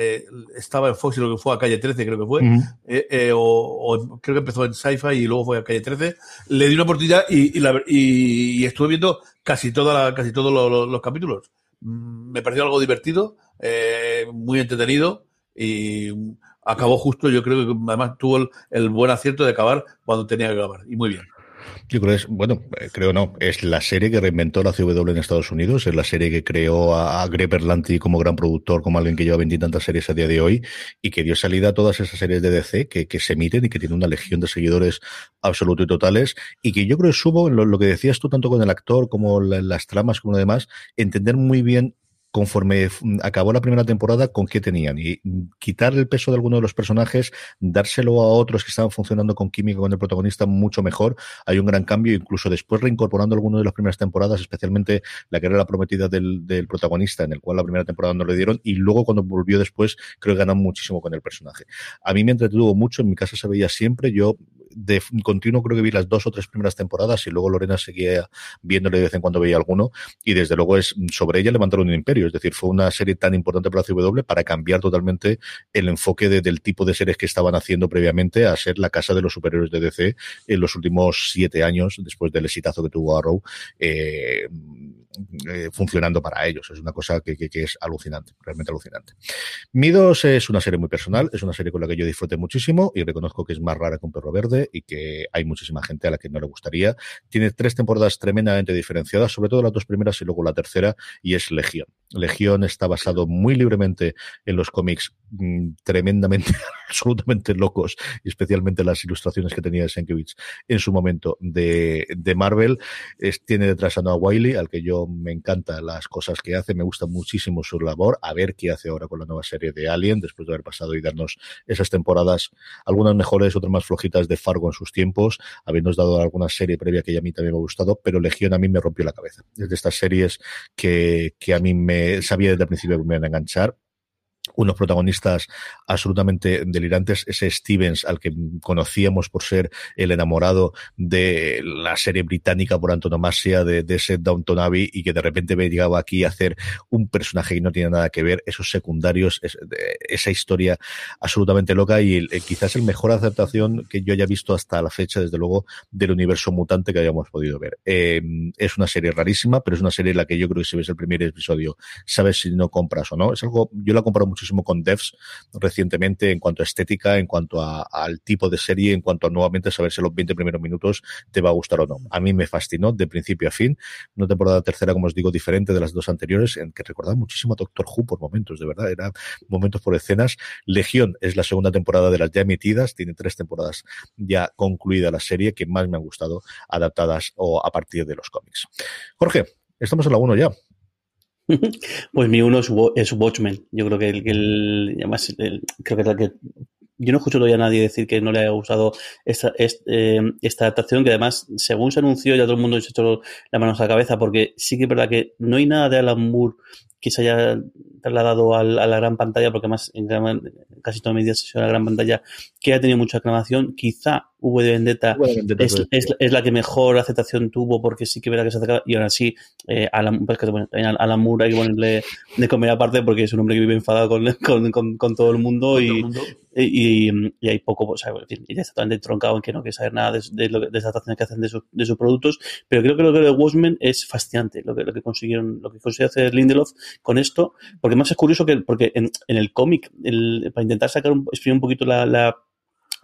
eh, estaba en Fox y lo que fue a Calle 13, creo que fue, eh, eh, o, o, creo que empezó en Sci-Fi y luego fue a Calle 13, le di una oportunidad y, y, la, y, y estuve viendo casi, toda la, casi todos los, capítulos. Mm, me pareció algo divertido, eh, muy entretenido y acabó justo, yo creo que además tuvo el, el buen acierto de acabar cuando tenía que acabar y muy bien. Yo creo que es, bueno, creo no, es la serie que reinventó la CW en Estados Unidos, es la serie que creó a, a Greg Berlanti como gran productor, como alguien que lleva veintitantas series a día de hoy y que dio salida a todas esas series de DC que, que se emiten y que tiene una legión de seguidores absolutos y totales y que yo creo subo, lo, lo que decías tú tanto con el actor como la, las tramas como lo demás, entender muy bien conforme acabó la primera temporada, con qué tenían. Y quitar el peso de alguno de los personajes, dárselo a otros que estaban funcionando con química con el protagonista mucho mejor. Hay un gran cambio, incluso después reincorporando alguno de las primeras temporadas, especialmente la que era la prometida del, protagonista, en el cual la primera temporada no le dieron, y luego cuando volvió después, creo que ganó muchísimo con el personaje. A mí me entretuvo mucho, en mi casa se veía siempre, yo de continuo creo que vi las dos o tres primeras temporadas y luego Lorena seguía viéndole de vez en cuando veía alguno y desde luego es sobre ella levantaron un imperio, es decir, fue una serie tan importante para la CW para cambiar totalmente el enfoque de, del tipo de series que estaban haciendo previamente a ser la casa de los superiores de DC en los últimos siete años después del exitazo que tuvo Arrow. Eh, eh, funcionando para ellos. Es una cosa que, que, que, es alucinante, realmente alucinante. Midos es una serie muy personal, es una serie con la que yo disfruté muchísimo y reconozco que es más rara que un perro verde y que hay muchísima gente a la que no le gustaría. Tiene tres temporadas tremendamente diferenciadas, sobre todo las dos primeras y luego la tercera, y es Legión. Legión está basado muy libremente en los cómics mmm, tremendamente, absolutamente locos, especialmente las ilustraciones que tenía Sienkiewicz en su momento de, Marvel. Tiene detrás a Noah Wiley, al que yo me encanta las cosas que hace, me gusta muchísimo su labor, a ver qué hace ahora con la nueva serie de Alien, después de haber pasado y darnos esas temporadas, algunas mejores, otras más flojitas de Fargo en sus tiempos, habiéndonos dado alguna serie previa que a mí también me ha gustado, pero Legión a mí me rompió la cabeza. Es de estas series que, que a mí me sabía desde el principio que me iban a enganchar, unos protagonistas absolutamente delirantes. Ese Stevens, al que conocíamos por ser el enamorado de la serie británica por antonomasia de, de ese Downton Abbey y que de repente llegaba aquí a hacer un personaje que no tiene nada que ver, esos secundarios, es, esa historia absolutamente loca y el, quizás el mejor aceptación que yo haya visto hasta la fecha, desde luego, del universo mutante que hayamos podido ver. Eh, es una serie rarísima, pero es una serie en la que yo creo que si ves el primer episodio, sabes si no compras o no. Es algo, yo la compro muchísimo con devs recientemente en cuanto a estética, en cuanto a, al tipo de serie, en cuanto a nuevamente saber si los 20 primeros minutos te va a gustar o no. A mí me fascinó de principio a fin. Una temporada tercera, como os digo, diferente de las dos anteriores, en que recordaba muchísimo a Doctor Who por momentos, de verdad, era momentos por escenas. Legión es la segunda temporada de las ya emitidas, tiene tres temporadas ya concluida la serie que más me han gustado adaptadas o a partir de los cómics. Jorge, estamos en la 1 ya. Pues mi uno es, es Watchmen. Yo creo que el, el además, el, creo que, que yo no escucho todavía a nadie decir que no le haya gustado esta, eh, adaptación, que además, según se anunció, ya todo el mundo se echó la mano a la cabeza, porque sí que es verdad que no hay nada de Alan Moore que se haya trasladado a la gran pantalla, porque más en gran, casi toda mi vida se a la gran pantalla, que ha tenido mucha aclamación. Quizá V de Vendetta, Vendetta es, es, es, la que mejor aceptación tuvo, porque sí que verá que se acerca, y ahora sí, eh, Alan, pues bueno, Alan Moore hay que ponerle de comer aparte, porque es un hombre que vive enfadado con, con, con, con todo el mundo, y, todo el mundo. Y, y, y, hay poco, o sea, en fin, ya está totalmente troncado en que no quiere saber nada de, de, de las adaptaciones que hacen de, su, de sus productos, pero creo que lo que de Watchmen es fascinante, lo que, lo que consiguieron, lo que consiguió hacer Lindelof con esto, porque más es curioso que, porque en, en el cómic, para intentar sacar un, exprimir un poquito la, la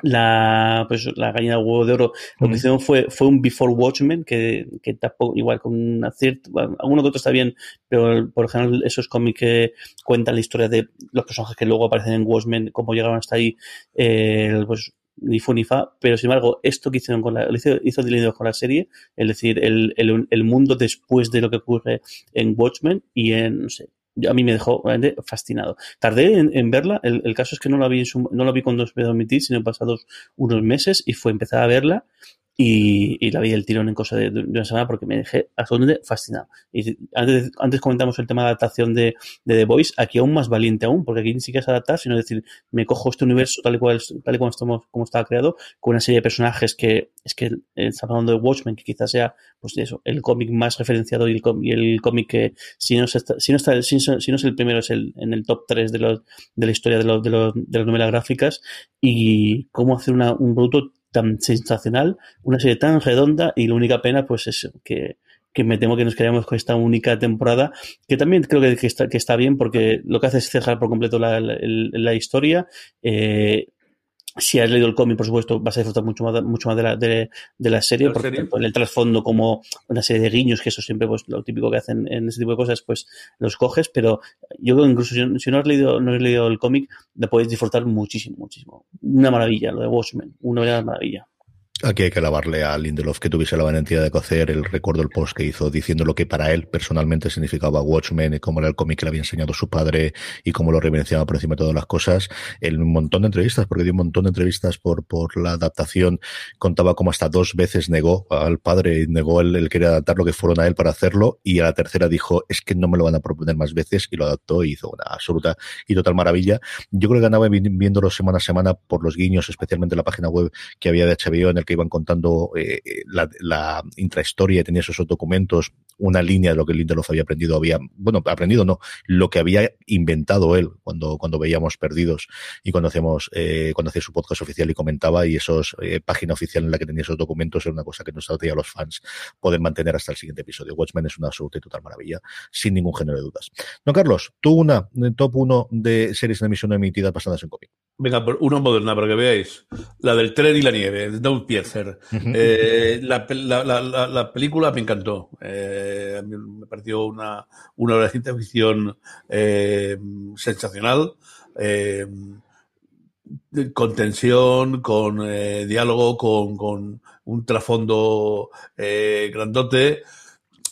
la pues la gallina de huevo de oro lo que hicieron fue fue un Before Watchmen que, que tampoco igual con una cierta bueno, alguno que otro está bien pero por ejemplo esos cómics que cuentan la historia de los personajes que luego aparecen en Watchmen cómo llegaron hasta ahí eh, pues ni fu ni fa, pero sin embargo, esto que hicieron con la, hizo, hizo con la serie, es decir, el, el, el mundo después de lo que ocurre en Watchmen y en, no sé, a mí me dejó realmente fascinado. Tardé en, verla, el, caso es que no la vi, no la vi cuando se me sino pasados unos meses y fue empezar a verla y, la vi el tirón en cosa de, una semana porque me dejé absolutamente fascinado. Y antes, antes comentamos el tema de adaptación de, de, The Voice, aquí aún más valiente aún, porque aquí ni siquiera es adaptar, sino decir, me cojo este universo tal y cual, tal y como, estamos, como estaba creado, con una serie de personajes que es que estamos hablando de Watchmen, que quizás sea, pues eso, el cómic más referenciado y el, y el cómic que si no, está, si, no está, si, no es el primero, es el, en el top 3 de, los, de la historia de, los, de, los, de las novelas gráficas y cómo hacer una, un producto tan sensacional, una serie tan redonda y la única pena pues es que, me temo que nos quedamos con esta única temporada, que también creo que, está, bien porque lo que hace es cerrar por completo la, la, la historia. Eh, si has leído el cómic, por supuesto, vas a disfrutar mucho más, mucho más de, la, de, de la serie, porque serie? en el trasfondo como una serie de guiños, que eso siempre pues lo típico que hacen en ese tipo de cosas, pues los coges, pero yo creo que incluso si, si no has leído, no has leído el cómic, la podéis disfrutar muchísimo, muchísimo. Una maravilla, lo de Watchmen, una maravilla. Aquí hay que alabarle a Lindelof que tuviese la valentía de cocer el recuerdo el post que hizo diciendo lo que para él personalmente significaba Watchmen y cómo era el cómic que le había enseñado su padre y cómo lo reverenciaba por encima de todas las cosas. En un montón de entrevistas, porque dio un montón de entrevistas por, por la adaptación, contaba cómo hasta dos veces negó al padre y negó el, el querer adaptar lo que fueron a él para hacerlo y a la tercera dijo es que no me lo van a proponer más veces y lo adaptó y hizo una absoluta y total maravilla. Yo creo que ganaba viéndolo semana a semana por los guiños, especialmente en la página web que había de HBO en el que iban contando eh, la, la, intrahistoria y tenía esos documentos, una línea de lo que Lindelof había aprendido, había, bueno, aprendido no, lo que había inventado él cuando, cuando veíamos Perdidos y cuando hacíamos, eh, cuando hacía su podcast oficial y comentaba y esos eh, página oficial en la que tenía esos documentos era una cosa que nos hacía los fans poder mantener hasta el siguiente episodio. Watchmen es una absoluta y total maravilla, sin ningún género de dudas. Don Carlos, tú una, top uno de series en emisión emitidas basadas en cómic. Venga, una moderna para que veáis. La del tren y la nieve, de Doug Piecer. Eh, la, la, la, la, película me encantó. Eh, me pareció una, una obra de ciencia ficción eh, sensacional. Eh, con tensión, con eh, diálogo, con, con, un trasfondo grandote.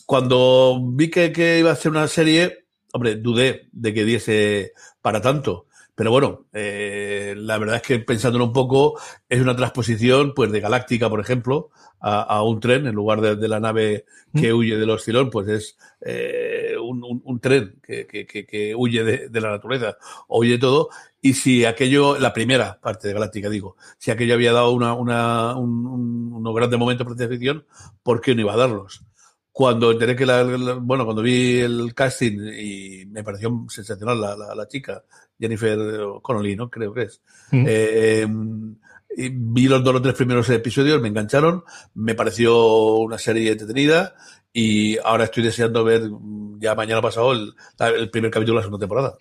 Cuando vi que, que iba a ser una serie, hombre, dudé de que diese para tanto pero bueno, eh, la verdad es que pensándolo un poco, es una transposición pues de Galáctica, por ejemplo, a, a un tren, en lugar de, de la nave que mm. huye del oscilón, pues es eh, un, un, un, tren que, que, que huye de, de, la naturaleza, huye todo. Y si aquello, la primera parte de Galáctica, digo, si aquello había dado una, una, un, unos grandes momentos de ciencia ficción, ¿por qué no iba a darlos? Cuando enteré que la, la, bueno, cuando vi el casting y me pareció sensacional la, la, la chica, Jennifer Connolly, ¿no? Creo que es. Mm. Eh, vi los dos o tres primeros episodios, me engancharon, me pareció una serie entretenida y ahora estoy deseando ver ya mañana pasado el, primer capítulo de la segunda temporada.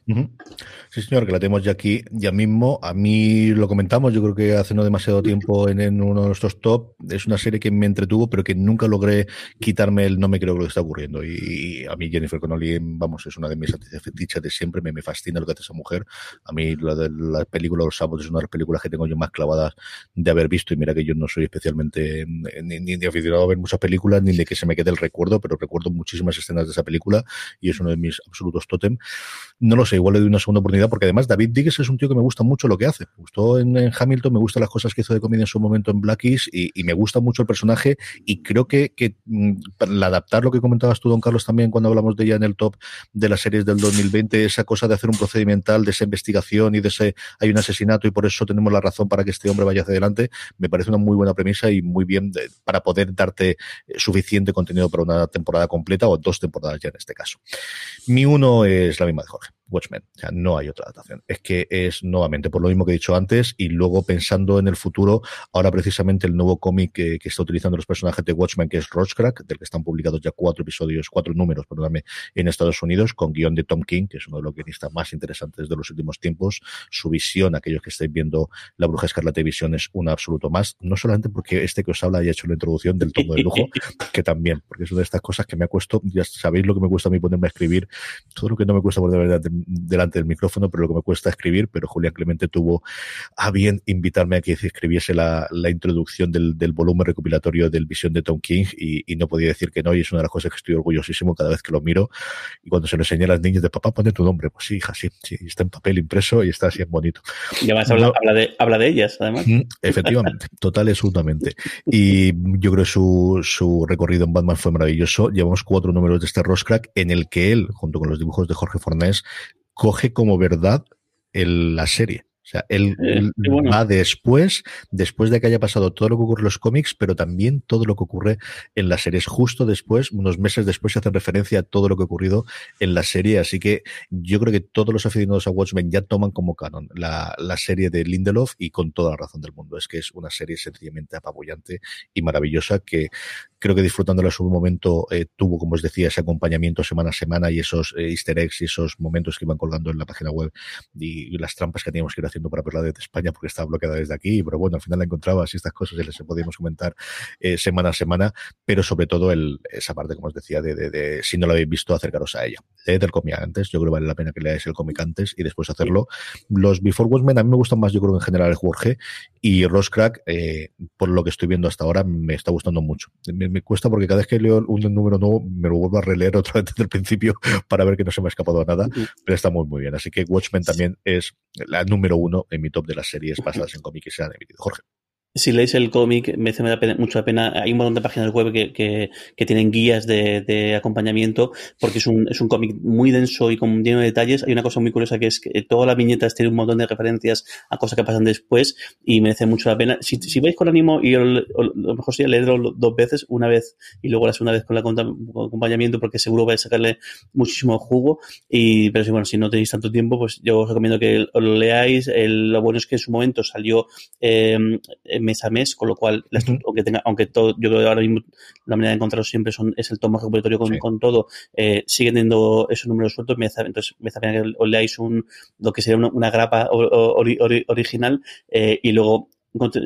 Sí, señor, que la tenemos ya aquí, ya mismo. A mí lo comentamos, yo creo que hace no demasiado tiempo en, uno de nuestros top. Es una serie que me entretuvo, pero que nunca logré quitarme el no me creo lo que está ocurriendo. Y, a mí Jennifer Connolly, vamos, es una de mis fetiches de siempre, me, fascina lo que hace esa mujer. A mí la de la película Los Sábados es una de las películas que tengo yo más clavadas de haber visto y mira que yo no soy especialmente ni, ni de aficionado a ver muchas películas ni de que se me quede el recuerdo, pero recuerdo muchísimas escenas de esa película y es uno de mis absolutos tótem. No lo sé, igual le doy una segunda oportunidad porque además David Diggs es un tío que me gusta mucho lo que hace. Me gustó en, Hamilton, me gustan las cosas que hizo de comedia en su momento en Blackies y, y me gusta mucho el personaje y creo que, que mm, adaptar lo que comentabas tú, don Carlos, también cuando hablamos de ella en el top de las series del 2020, esa cosa de hacer un procedimental, de esa investigación y de ese hay un asesinato y por eso tenemos la razón para que este hombre vaya hacia adelante, me parece una muy buena premisa y muy bien de, para poder darte suficiente contenido para una temporada completa o dos temporadas ya en este caso. Mi uno es la misma de Jorge. Watchmen. O sea, no hay otra adaptación. Es que es nuevamente por lo mismo que he dicho antes y luego pensando en el futuro, ahora precisamente el nuevo cómic que, que, está utilizando los personajes de Watchmen, que es Roachcrack, del que están publicados ya cuatro episodios, cuatro números, perdóname, en Estados Unidos, con guion de Tom King, que es uno de los guionistas más interesantes de los últimos tiempos. Su visión, aquellos que estáis viendo La Bruja Escarlata de Visión, es un absoluto más, no solamente porque este que os habla haya hecho la introducción del tomo de lujo, que también, porque es una de estas cosas que me ha cuesta, ya sabéis lo que me cuesta a mí ponerme a escribir, todo lo que no me cuesta por de verdad delante del micrófono, pero lo que me cuesta escribir, pero Julián Clemente tuvo a bien invitarme a que escribiese la, introducción del, volumen recopilatorio del Visión de Tom King y, no podía decir que no, y es una de las cosas que estoy orgullosísimo cada vez que lo miro. Y cuando se lo enseñé a las niñas de papá, pone tu nombre. Pues sí, hija, sí, sí, está en papel impreso y está así en bonito. Y además habla, de, habla de ellas, además. Efectivamente, total y absolutamente. Y yo creo que su, su recorrido en Batman fue maravilloso. Llevamos cuatro números de este Roscrack en el que él, junto con los dibujos de Jorge Fornés, coge como verdad el, la serie. O sea, él, eh, va después, después de que haya pasado todo lo que ocurre en los cómics, pero también todo lo que ocurre en las series. Justo después, unos meses después, se hace referencia a todo lo que ha ocurrido en la serie. Así que yo creo que todos los aficionados a Watchmen ya toman como canon la, la serie de Lindelof y con toda la razón del mundo. Es que es una serie sencillamente apabullante y maravillosa que creo que disfrutándola en su momento eh, tuvo, como os decía, ese acompañamiento semana a semana y esos eh, easter eggs y esos momentos que iban colgando en la página web y, las trampas que teníamos que ir haciendo para verla desde España porque estaba bloqueada desde aquí, pero bueno, al final la encontrabas y estas cosas y les podíamos comentar eh, semana a semana, pero sobre todo el, esa parte, como os decía, de, de, si no lo habéis visto, acercaros a ella. Leed el cómic antes, yo creo que vale la pena que leáis el cómic antes y después hacerlo. Los Before Watchmen a mí me gustan más, yo creo en general el Jorge y Roscrack, eh, por lo que estoy viendo hasta ahora, me está gustando mucho me cuesta porque cada vez que leo un número nuevo me lo vuelvo a releer otra vez desde el principio para ver que no se me ha escapado nada, pero está muy, muy bien. Así que Watchmen también es la número uno en mi top de las series basadas en cómics que se han emitido. Jorge. Si leéis el cómic, me hace mucho la pena. Hay un montón de páginas web que, que, tienen guías de, de, acompañamiento, porque es un, es un cómic muy denso y con lleno de detalles. Hay una cosa muy curiosa que es que todas las viñetas tienen un montón de referencias a cosas que pasan después y merece mucho la pena. Si, si vais con ánimo, y lo, mejor sería leerlo dos veces, una vez y luego la segunda vez con, la, acompañamiento, porque seguro vais a sacarle muchísimo jugo. Y, pero si, bueno, si no tenéis tanto tiempo, pues yo os recomiendo que lo leáis. El, lo bueno es que en su momento salió eh, mes a mes, con lo cual, aunque tenga, aunque todo, yo creo que ahora mismo la manera de encontrarlo siempre son, es el tomo repositorio con, con todo, eh, siguen teniendo esos números sueltos, me hace, entonces me hace pena que os leáis un, lo que sería una, grapa original, eh, y luego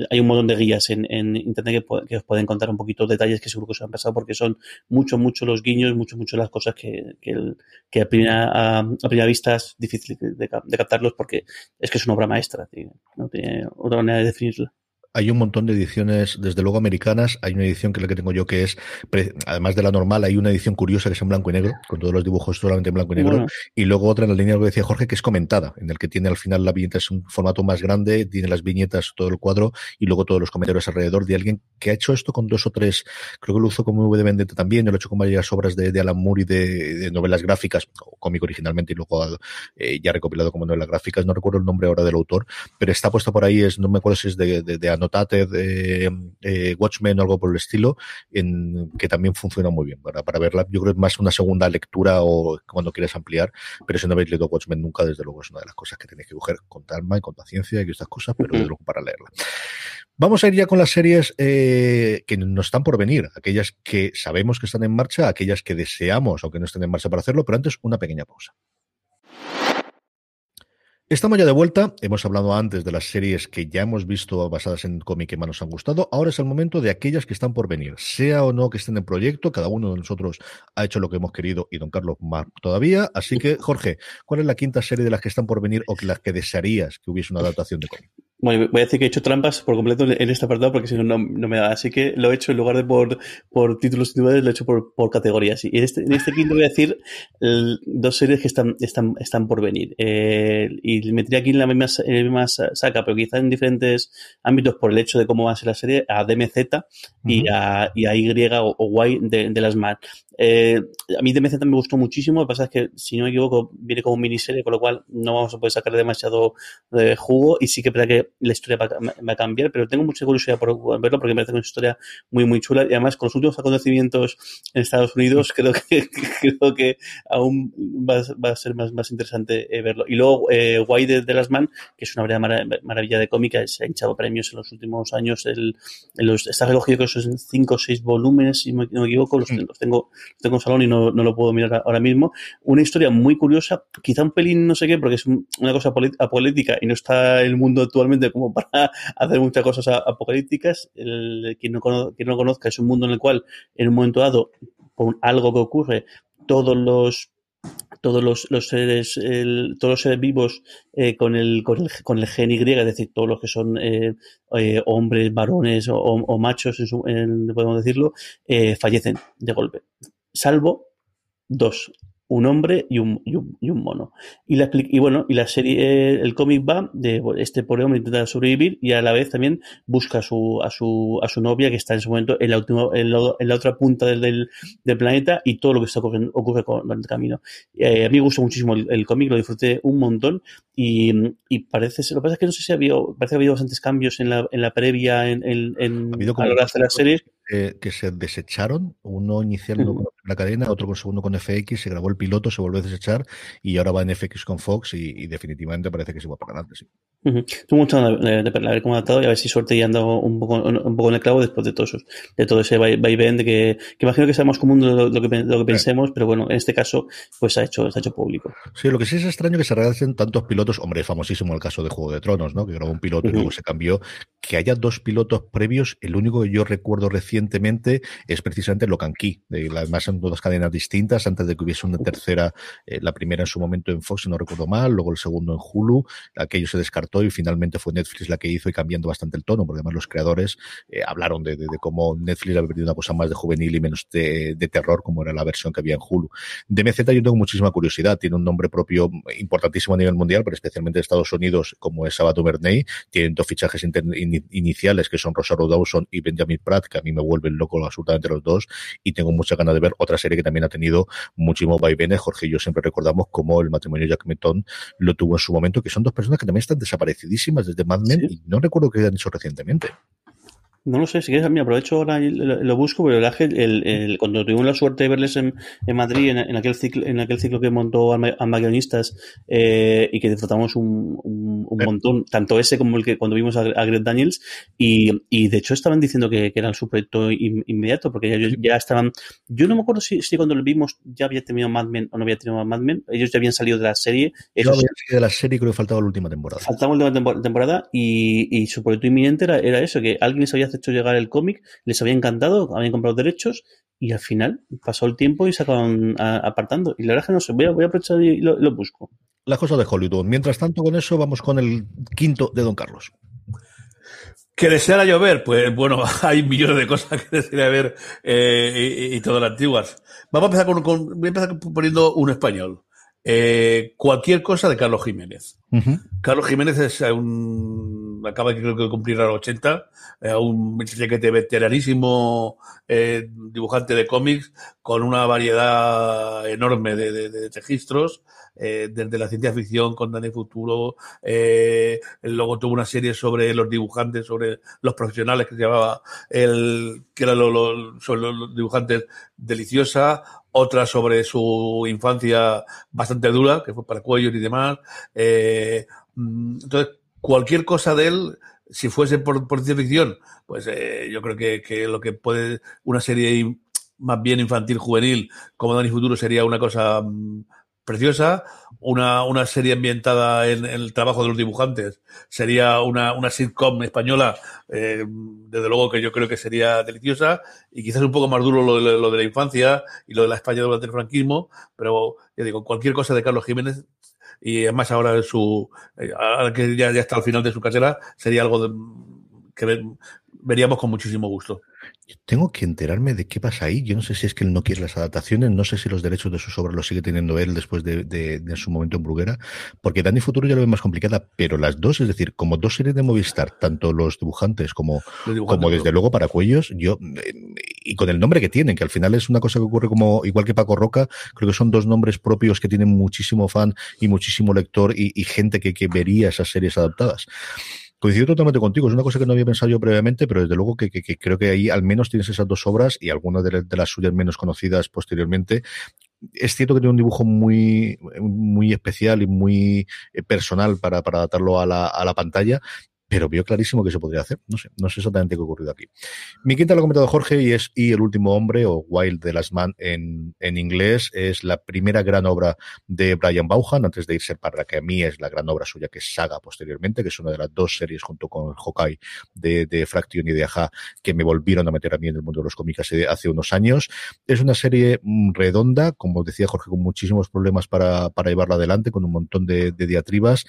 hay un montón de guías en, en internet que, os pueden contar un poquito detalles que seguro que os han pasado porque son mucho, mucho los guiños, mucho, mucho las cosas que, que, a, primera, a, primera vista es difícil de, de, captarlos porque es que es una obra maestra, no tiene otra manera de definirla. Hay un montón de ediciones, desde luego americanas. Hay una edición que es la que tengo yo que es, además de la normal, hay una edición curiosa que es en blanco y negro, con todos los dibujos solamente en blanco y negro. Y luego otra en la línea que decía Jorge, que es comentada, en el que tiene al final la viñeta, es un formato más grande, tiene las viñetas, todo el cuadro y luego todos los comentarios alrededor de alguien que ha hecho esto con dos o tres, creo que lo hizo como V de Vendetta también, yo lo he hecho con varias obras de, Alan Moore y de, novelas gráficas, o cómic originalmente y luego eh, ya recopilado como novelas gráficas. No recuerdo el nombre ahora del autor, pero está puesto por ahí, es no me acuerdo si es de, de, de Notate de eh, Watchmen o algo por el estilo, en, que también funciona muy bien para, para verla. Yo creo que es más una segunda lectura o cuando quieres ampliar, pero si no habéis leído Watchmen nunca, desde luego es una de las cosas que tenéis que coger con calma y con paciencia y estas cosas, pero desde luego para leerla. Vamos a ir ya con las series eh, que nos están por venir, aquellas que sabemos que están en marcha, aquellas que deseamos o que no estén en marcha para hacerlo, pero antes una pequeña pausa. Estamos ya de vuelta. Hemos hablado antes de las series que ya hemos visto basadas en cómic que más nos han gustado. Ahora es el momento de aquellas que están por venir. Sea o no que estén en proyecto, cada uno de nosotros ha hecho lo que hemos querido y don Carlos más todavía. Así que, Jorge, ¿cuál es la quinta serie de las que están por venir o que las que desearías que hubiese una adaptación de cómic? Bueno, voy a decir que he hecho trampas por completo en este apartado porque si no, no, me da. Así que lo he hecho en lugar de por, por títulos individuales, lo he hecho por, por categorías. Y en este, en este quinto voy a decir dos series que están, están, están por venir. Eh, y metería aquí en la misma, en la misma saca, pero quizá en diferentes ámbitos por el hecho de cómo va a ser la serie, a DMZ y, a, y a Y o, Y de, de las MAD. Eh, a mí DMZ me gustó muchísimo. Lo que pasa es que, si no me equivoco, viene como miniserie, con lo cual no vamos a poder sacar demasiado eh, jugo. Y sí que es que la historia va, a cambiar, pero tengo mucha curiosidad por verlo porque me parece una historia muy, muy chula. Y además, con los últimos acontecimientos en Estados Unidos, creo que, creo que aún va, a ser más, más interesante eh, verlo. Y luego, eh, Guay de, Las Man, que es una verdadera maravilla de cómica, se ha hinchado premios en los últimos años. El, los, está recogido que son cinco o seis volúmenes, si no me equivoco, los, mm. tengo, tengo en salón y no, no, lo puedo mirar ahora mismo. Una historia muy curiosa, quizá un pelín no sé qué, porque es una cosa apolítica y no está el mundo actualmente como para hacer muchas cosas apocalípticas. El, quien, no quien no conozca es un mundo en el cual, en un momento dado, por algo que ocurre, todos los todos los, seres, todos los seres vivos eh, con, el, con, el, con el gen Y, es decir, todos los que son eh, eh, hombres, varones o, machos, en su, podemos decirlo, fallecen de golpe. Salvo dos, un hombre y un, y un, y un mono. Y, la, y bueno, y la serie, el cómic va de este pobre hombre intenta sobrevivir y a la vez también busca a su, a su, a su novia que está en ese momento en la, última, en la, en la otra punta del, del, del, planeta y todo lo que está ocurre, ocurre con, el camino. Eh, a mí me gustó muchísimo el, el cómic, lo disfruté un montón y, y parece ser, lo que pasa es que no sé si había, parece que había bastantes cambios en la, en la previa, en, en, en ha habido a la hora de la serie. Que se desecharon, uno inicial con la cadena, otro con segundo con FX, se grabó el piloto, se volvió a desechar y ahora va en FX con Fox y, y definitivamente parece que se va para adelante. Sí. Uh -huh. Estoy mucho de, de, de, ver cómo ha adaptado y a ver si suerte y ando un poco, un poco en el clavo después de todo eso, de todo ese vaivén de que, que imagino que sea más común de lo, lo, que, lo que pensemos, pero bueno, en este caso, pues se ha hecho, se ha hecho público. Sí, lo que sí es extraño que se realicen tantos pilotos, hombre, famosísimo el caso de Juego de Tronos, ¿no? Que grabó un piloto uh -huh. y luego se cambió, que haya dos pilotos previos, el único que yo recuerdo recientemente es precisamente Locan Key, además son dos cadenas distintas, antes de que hubiese una tercera, eh, la primera en su momento en Fox, si no recuerdo mal, luego el segundo en Hulu, aquello se descartó y finalmente fue Netflix la que hizo y cambiando bastante el tono, porque además los creadores eh, hablaron de, de, de, cómo Netflix había perdido una cosa más de juvenil y menos de, de, terror, como era la versión que había en Hulu. De MZ yo tengo muchísima curiosidad, tiene un nombre propio importantísimo a nivel mundial, pero especialmente en Estados Unidos, como es Sabato Bernay, tienen dos fichajes in iniciales que son Rosario Dawson y Benjamin Pratt, que a mí me vuelven loco absolutamente los dos, y tengo mucha ganas de ver otra serie que también ha tenido muchísimo vaivenes. Jorge y yo siempre recordamos cómo el matrimonio Jack Metton lo tuvo en su momento, que son dos personas que también están desaparecidísimas desde Mad Men ¿Sí? y no recuerdo que hayan hecho recientemente. No lo sé, si quieres, me aprovecho ahora y lo, lo busco, pero el, el, el, cuando tuvimos la suerte de verles en, en Madrid, en, en, aquel ciclo, en aquel ciclo que montó Armagedonistas, eh, y que disfrutamos un, un, un, montón, tanto ese como el que cuando vimos a, a Greg Daniels, y, y, de hecho estaban diciendo que, que era su proyecto in, inmediato, porque ellos ya estaban, yo no me acuerdo si, si, cuando lo vimos ya había terminado Mad Men o no había terminado Mad Men, ellos ya habían salido de la serie. Yo había salido de la serie creo que faltaba la última temporada. Faltaba la última temporada, y, y su proyecto inminente era, era eso, que alguien se había hecho llegar el cómic, les había encantado, habían comprado derechos y al final pasó el tiempo y se acaban apartando. Y la verdad es que no sé, voy a, voy a aprovechar y lo, lo busco. La cosa de Hollywood. Mientras tanto, con eso vamos con el quinto de Don Carlos. Que deseara llover, pues bueno, hay millones de cosas que desearía ver eh, y, y, todas las antiguas. Vamos a empezar con, con, voy a empezar poniendo un español. Eh, cualquier cosa de Carlos Jiménez. Uh -huh. Carlos Jiménez es un, acaba de creo que cumplir a los 80, eh, un veteranísimo eh, dibujante de cómics con una variedad enorme de, de, de registros, eh, desde la ciencia ficción con Dani Futuro, luego tuvo una serie sobre los dibujantes, sobre los profesionales que se llamaba el, que eran los, los, sobre los dibujantes deliciosa, otra sobre su infancia bastante dura, que fue para cuellos y demás. Eh, entonces, cualquier cosa de él, si fuese por, por ciencia ficción, pues eh, yo creo que, que, lo que puede una serie más bien infantil juvenil como Dani Futuro sería una cosa mm, preciosa, una, una serie ambientada en, en, el trabajo de los dibujantes, sería una, una sitcom española, eh, desde luego que yo creo que sería deliciosa, y quizás un poco más duro lo de, lo de la infancia y lo de la España durante el franquismo, pero ya digo, cualquier cosa de Carlos Jiménez, y además ahora su, eh, ahora que ya, ya está al final de su carrera, sería algo de, que veríamos con muchísimo gusto. Tengo que enterarme de qué pasa ahí. Yo no sé si es que él no quiere las adaptaciones, no sé si los derechos de sus obras los sigue teniendo él después de, de, de su momento en Bruguera, porque Dani Futuro ya lo ve más complicada, pero las dos, es decir, como dos series de Movistar, tanto los dibujantes como, dibujantes como desde luego para Cuellos, yo, y con el nombre que tienen, que al final es una cosa que ocurre como, igual que Paco Roca, creo que son dos nombres propios que tienen muchísimo fan y muchísimo lector y, y gente que, que vería esas series adaptadas coincido totalmente contigo, es una cosa que no había pensado yo previamente, pero desde luego que, que, creo que ahí al menos tienes esas dos obras y algunas de, de, las suyas menos conocidas posteriormente. Es cierto que tiene un dibujo muy, muy especial y muy personal para, para adaptarlo a la, a la pantalla, pero veo clarísimo que se podría hacer. No sé, no sé exactamente qué ha ocurrido aquí. Mi quinta lo ha comentado Jorge y es Y el último hombre o Wild the Last Man en, en inglés. Es la primera gran obra de Brian Bauhan antes de irse para que a mí es la gran obra suya que es Saga posteriormente, que es una de las dos series junto con Hawkeye de, de Fraction y de Aja que me volvieron a meter a mí en el mundo de los cómics hace, hace unos años. Es una serie mm, redonda, como decía Jorge, con muchísimos problemas para, para llevarla adelante, con un montón de, de diatribas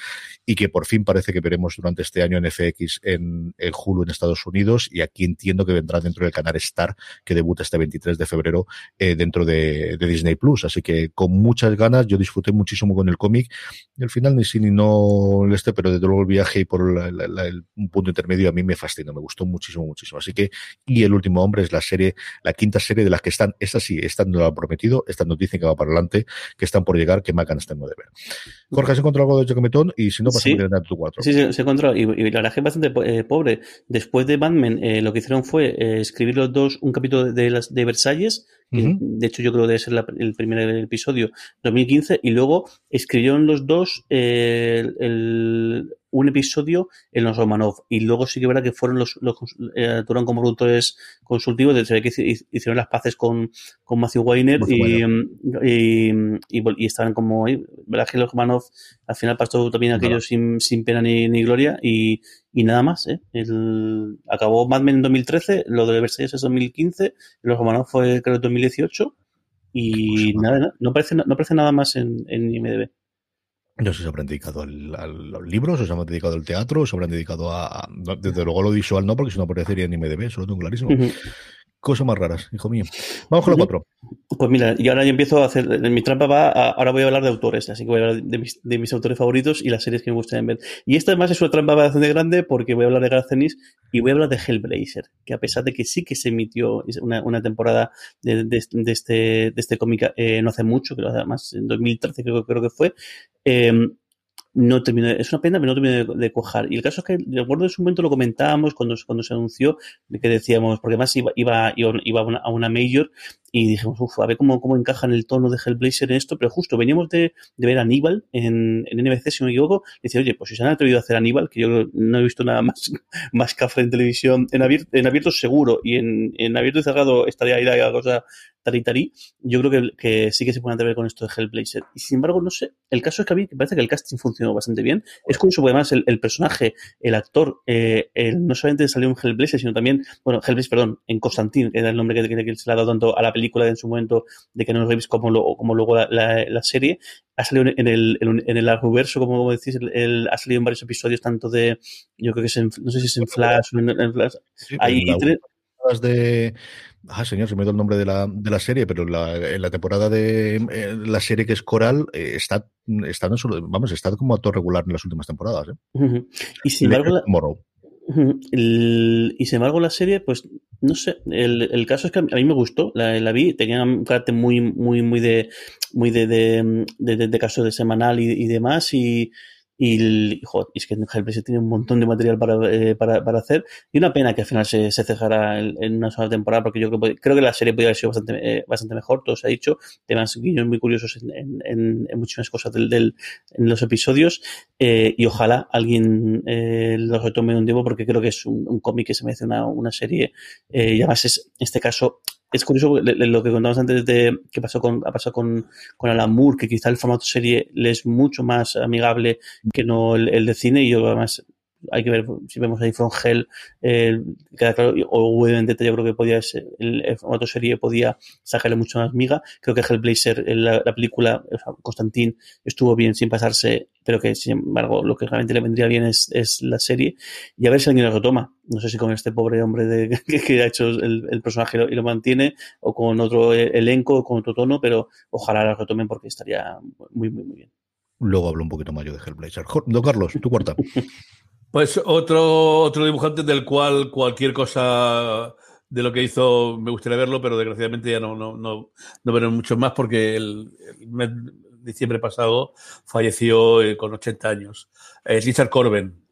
y que por fin parece que veremos durante este año en FX en, el Hulu en Estados Unidos y aquí entiendo que vendrá dentro del canal Star que debuta este 23 de febrero eh, dentro de, de, Disney Plus. Así que con muchas ganas, yo disfruté muchísimo con el cómic al final ni sí ni no este, pero desde luego el viaje y por la, la, la, el, un punto intermedio a mí me fascinó, me gustó muchísimo, muchísimo. Así que, y El último hombre es la serie, la quinta serie de las que están, esta sí, esta no lo han prometido, esta nos dicen que va para adelante, que están por llegar, que más ganas tengo de ver. Jorge, ¿has encontrado algo de Jocometón? Y si no, pasamos sí. a tu cuatro. Sí, sí, se encontró. Y, y, verdad es bastante eh, pobre. Después de Batman, eh, lo que hicieron fue eh, escribir los dos un capítulo de, las, de Versalles, uh -huh. de hecho yo creo que debe ser la, el primer episodio, 2015, y luego escribieron los dos el, el un episodio en los Romanov y luego sí que verdad que fueron los, los eh, actuaron como productores consultivos de, ve que hicieron las paces con, con Matthew Weiner y, y, y, y, estaban como verdad que los Romanov al final pasó también aquello no. sin, sin pena ni, ni gloria y, y nada más ¿eh? El, acabó Mad Men en 2013 lo de Versailles es 2015 los Romanov fue creo 2018 y pues, nada, no parece, no parece nada más en, en IMDb. No sé si se habrán dedicado al, a los libros, o se habrán dedicado al teatro, o se habrán dedicado a, a, Desde luego lo visual no, porque si no aparecería en IMDB, eso lo tengo clarísimo. Uh -huh. Cosas más raras, hijo mío. Vamos con los cuatro. Pues mira, y ahora yo empiezo a hacer. Mi trampa va. A, ahora voy a hablar de autores, así que voy a hablar de mis, autores favoritos y las series que me gustaría ver. Y esta además es una trampa bastante grande porque voy a hablar de Garcenis y voy a hablar de Hellblazer, que a pesar de que sí que se emitió una, temporada de, este, de este cómic eh, no hace mucho, que además en 2013 creo, creo que fue. Eh, no terminó, es una pena, pero no terminó de, de cuajar. Y el caso es que, recuerdo en su momento lo comentábamos cuando, cuando se anunció, que decíamos, porque además iba, iba, iba a, una, a una major y dijimos, uff, a ver cómo, cómo encaja en el tono de Hellblazer en esto, pero justo veníamos de, de ver a Aníbal en, en NBC, si no me equivoco, y decía, oye, pues si se han atrevido a hacer Aníbal, que yo no he visto nada más, más café en televisión, en abierto, en abierto seguro, y en, en abierto y cerrado estaría ahí la cosa tari tari, yo creo que, que, sí que se pueden atrever con esto de Hellblazer. Y sin embargo, no sé, el caso es que a mí me parece que el casting funcionó bastante bien. Es curioso porque además el, el personaje, el actor, eh, el, no solamente salió en Hellblazer, sino también, bueno, Hellblazer, perdón, en Constantine, que era el nombre que, que, que se le ha dado tanto a la película en su momento de Keanu Reeves como, lo, como luego la, la, la, serie, ha salido en el, en el arroverso, como, como decís, el, el, ha salido en varios episodios, tanto de, yo creo que es en, no sé si es en Flash o en, en Flash. Sí, Ahí, de Ah, señor, se me dio el nombre de la, de la serie, pero la, en la temporada de eh, la serie que es Coral eh, está, está no solo, vamos, está como actor regular en las últimas temporadas. ¿eh? Uh -huh. Y sin embargo, la, uh -huh. el, y sin embargo la serie, pues no sé, el, el, caso es que a mí me gustó, la, la vi, tenía un carácter muy, muy, muy de, muy de, de, de, de, de caso de semanal y, y demás, y, y, joder, es que Hellblazer tiene un montón de material para, eh, para, para, hacer y una pena que al final se, se cejara en, una sola temporada porque yo creo, creo que la serie podría haber sido bastante, eh, bastante mejor, todo se ha dicho, temas guiños muy curiosos en, en, en muchísimas cosas del, del, en los episodios eh, y ojalá alguien eh, lo retome un tiempo porque creo que es un, cómic que se merece una, una serie y además es, en este caso es curioso lo que contábamos antes de que pasó con, ha pasado con, con Alan Moore, que quizá el formato serie le es mucho más amigable que no el, el de cine y yo además hay que ver si vemos ahí From Hell, eh, queda claro, o Vendetta, yo creo que podía ser, el, el, formato serie podía sacarle mucho más miga. Creo que Hellblazer, la, la película, o sea, Constantin, estuvo bien sin pasarse, pero que sin embargo lo que realmente le vendría bien es, es la serie. Y a ver si alguien lo retoma. No sé si con este pobre hombre de, que, que ha hecho el, el personaje y lo, y lo, mantiene, o con otro elenco, o con otro tono, pero ojalá lo retomen porque estaría muy, muy, muy bien. Luego hablo un poquito más yo de Hellblazer. Don Carlos, tu cuarta. Pues otro, otro dibujante del cual cualquier cosa de lo que hizo me gustaría verlo, pero desgraciadamente ya no, no, no, no veré mucho más porque el, mes diciembre pasado falleció eh, con 80 años. Eh, Richard Corben,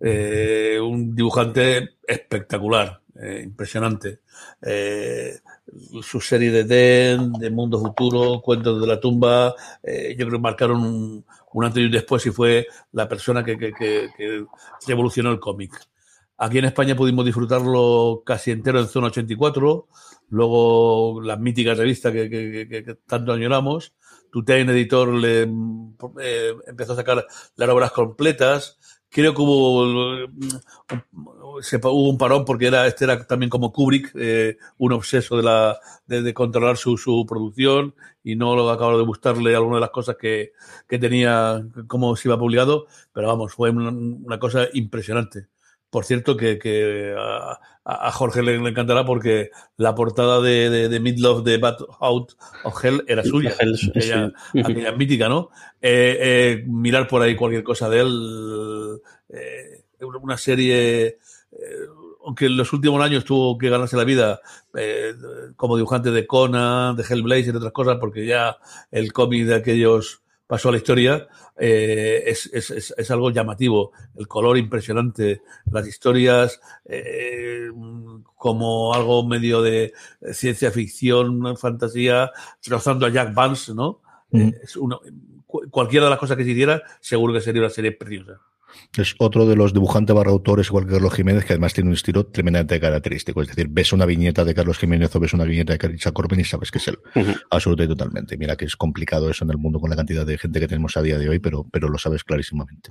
eh, un dibujante espectacular. eh, impresionante. Eh, su serie de Den, de Mundo Futuro, Cuentos de la Tumba, yo creo que marcaron un, un, antes y un después y fue la persona que, que, que, revolucionó el cómic. Aquí en España pudimos disfrutarlo casi entero en Zona 84, luego las míticas revistas que, que, tanto añoramos. Tutain Editor le empezó a sacar las obras completas. Creo que hubo, se, hubo un parón porque era, este era también como Kubrick, eh, un obseso de, la, de, controlar su, su, producción y no lo acabó de gustarle alguna de las cosas que, que tenía, cómo se iba publicado, pero vamos, fue una cosa impresionante. Por cierto, que, que a, a, Jorge le, le, encantará porque la portada de, de, de Midlove de Bad Out of Hell era suya, aquella, aquella mítica, ¿no? Eh, eh, mirar por ahí cualquier cosa de él, eh, una serie, eh, aunque en los últimos años tuvo que ganarse la vida eh, como dibujante de Conan, de Hellblazer y otras cosas, porque ya el cómic de aquellos pasó a la historia, eh, es, es, es, algo llamativo. El color impresionante, las historias eh, como algo medio de ciencia ficción, fantasía, rozando a Jack Vance, ¿no? Mm. Eh, es uno, cualquiera de las cosas que se hiciera, seguro que sería una serie preciosa. Es otro de los dibujantes barra autores, igual que Carlos Jiménez, que además tiene un estilo tremendamente característico. Es decir, ves una viñeta de Carlos Jiménez o ves una viñeta de Carissa Corbin y sabes que es él. Uh -huh. Absolutamente y totalmente. Mira que es complicado eso en el mundo con la cantidad de gente que tenemos a día de hoy, pero, pero lo sabes clarísimamente.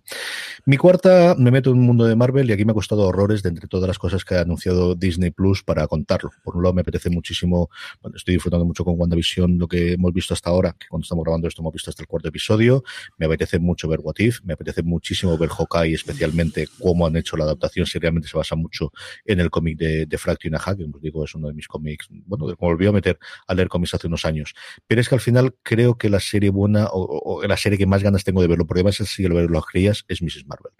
Mi cuarta, me meto en un mundo de Marvel y aquí me ha costado horrores de entre todas las cosas que ha anunciado Disney Plus para contarlo. Por un lado, me apetece muchísimo, bueno, estoy disfrutando mucho con WandaVision lo que hemos visto hasta ahora, que cuando estamos grabando esto hemos visto hasta el cuarto episodio. Me apetece mucho ver What If, me apetece muchísimo ver Hawkeye, especialmente cómo han hecho la adaptación, si realmente se basa mucho en el cómic de, de Fraction que os digo es uno de mis cómics, bueno, me volvió a meter a leer cómics hace unos años. Pero es que al final creo que la serie buena, o, la serie que más ganas tengo de verlo, porque además si lo ver las crías, es Mrs. Marvel.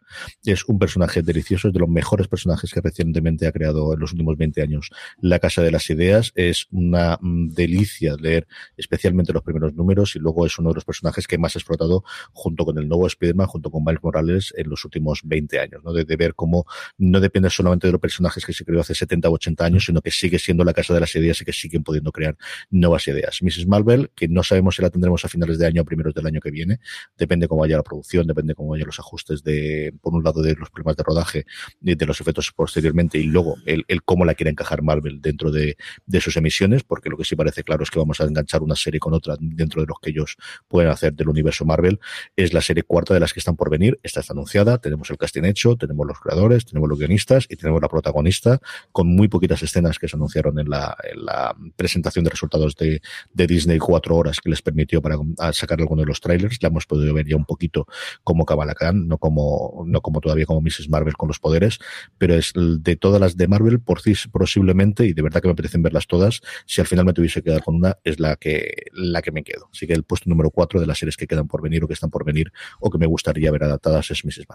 Es un personaje delicioso, es de los mejores personajes que recientemente ha creado en los últimos 20 años La Casa de las Ideas. Es una mm, delicia leer especialmente los primeros números y luego es uno de los personajes que más ha explotado junto con el nuevo Spider-Man, junto con Miles Morales en los últimos 20 años, ¿no? De, ver cómo no depende solamente de los personajes que se creó hace 70 o 80 años, sino que sigue siendo la casa de las ideas y que siguen pudiendo crear nuevas ideas. Mrs. Marvel, que no sabemos si la tendremos a finales de año o primeros del año que viene, depende cómo vaya la producción, depende cómo vayan los ajustes de, por un lado, de los problemas de rodaje, de, de los efectos posteriormente, y luego el, cómo la quiere encajar Marvel dentro de, de sus emisiones, porque lo que sí parece claro es que vamos a enganchar una serie con otra dentro de los que ellos pueden hacer del universo Marvel. Es la serie cuarta de las que están por venir, esta está anunciada, tenemos el casting hecho, tenemos los creadores, tenemos los guionistas y tenemos la protagonista con muy poquitas escenas que se anunciaron en la, en la presentación de resultados de, de, Disney cuatro horas que les permitió para sacar alguno de los trailers. La hemos podido ver ya un poquito como Kamala Khan, no como, no como todavía como Mrs. Marvel con los poderes, pero es de todas las de Marvel, por posiblemente, y de verdad que me apetecen verlas todas, si al final me tuviese que quedar con una, es la que, la que me quedo. Así que el puesto número cuatro de las series que quedan por venir o que están por venir o que me gustaría ver adaptadas es Mrs. Marvel.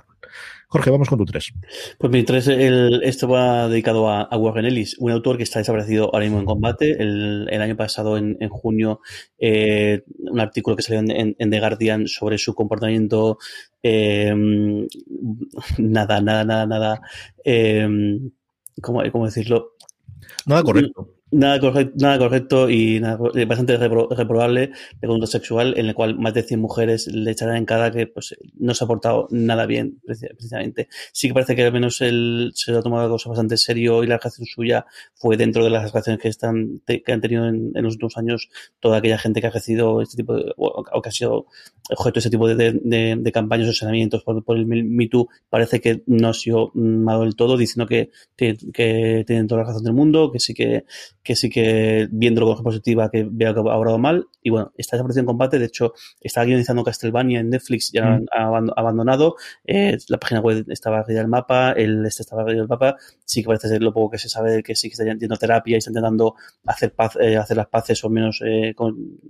Jorge, vamos con tu tres. Pues mi tres, el, esto va dedicado a, a Warren Ellis, un autor que está desaparecido ahora mismo en combate. El, el año pasado, en, en junio, eh, un artículo que salió en, en, The Guardian sobre su comportamiento. Eh, nada, nada, nada, nada. Eh, ¿cómo, ¿Cómo decirlo? Nada correcto Nada correcto, nada correcto y nada, bastante repro, reprobable de conducta sexual, en el cual más de 100 mujeres le echarán en cara que pues, no se ha portado nada bien, precisamente. Sí que parece que al menos él se lo ha tomado cosas bastante serio y la reacción suya fue dentro de las reacciones que, están, que han tenido en, en, los últimos años toda aquella gente que ha ejercido este tipo de, o, que ha sido objeto de ese tipo de, de, campañas o saneamientos por, por el Me Too, parece que no ha sido malo del todo, diciendo que, que, que tienen toda la razón del mundo, que sí que que sí que viendo con positiva que vea que ha obrado mal y bueno, está desaparecido en combate, de hecho está guionizando Castlevania en Netflix ya mm. ha abandonado, eh, la página web estaba arriba del mapa, el este estaba arriba del mapa, sí que parece ser lo poco que se sabe que sí que está yendo terapia y está intentando hacer paz, eh, hacer las paces o menos eh, con,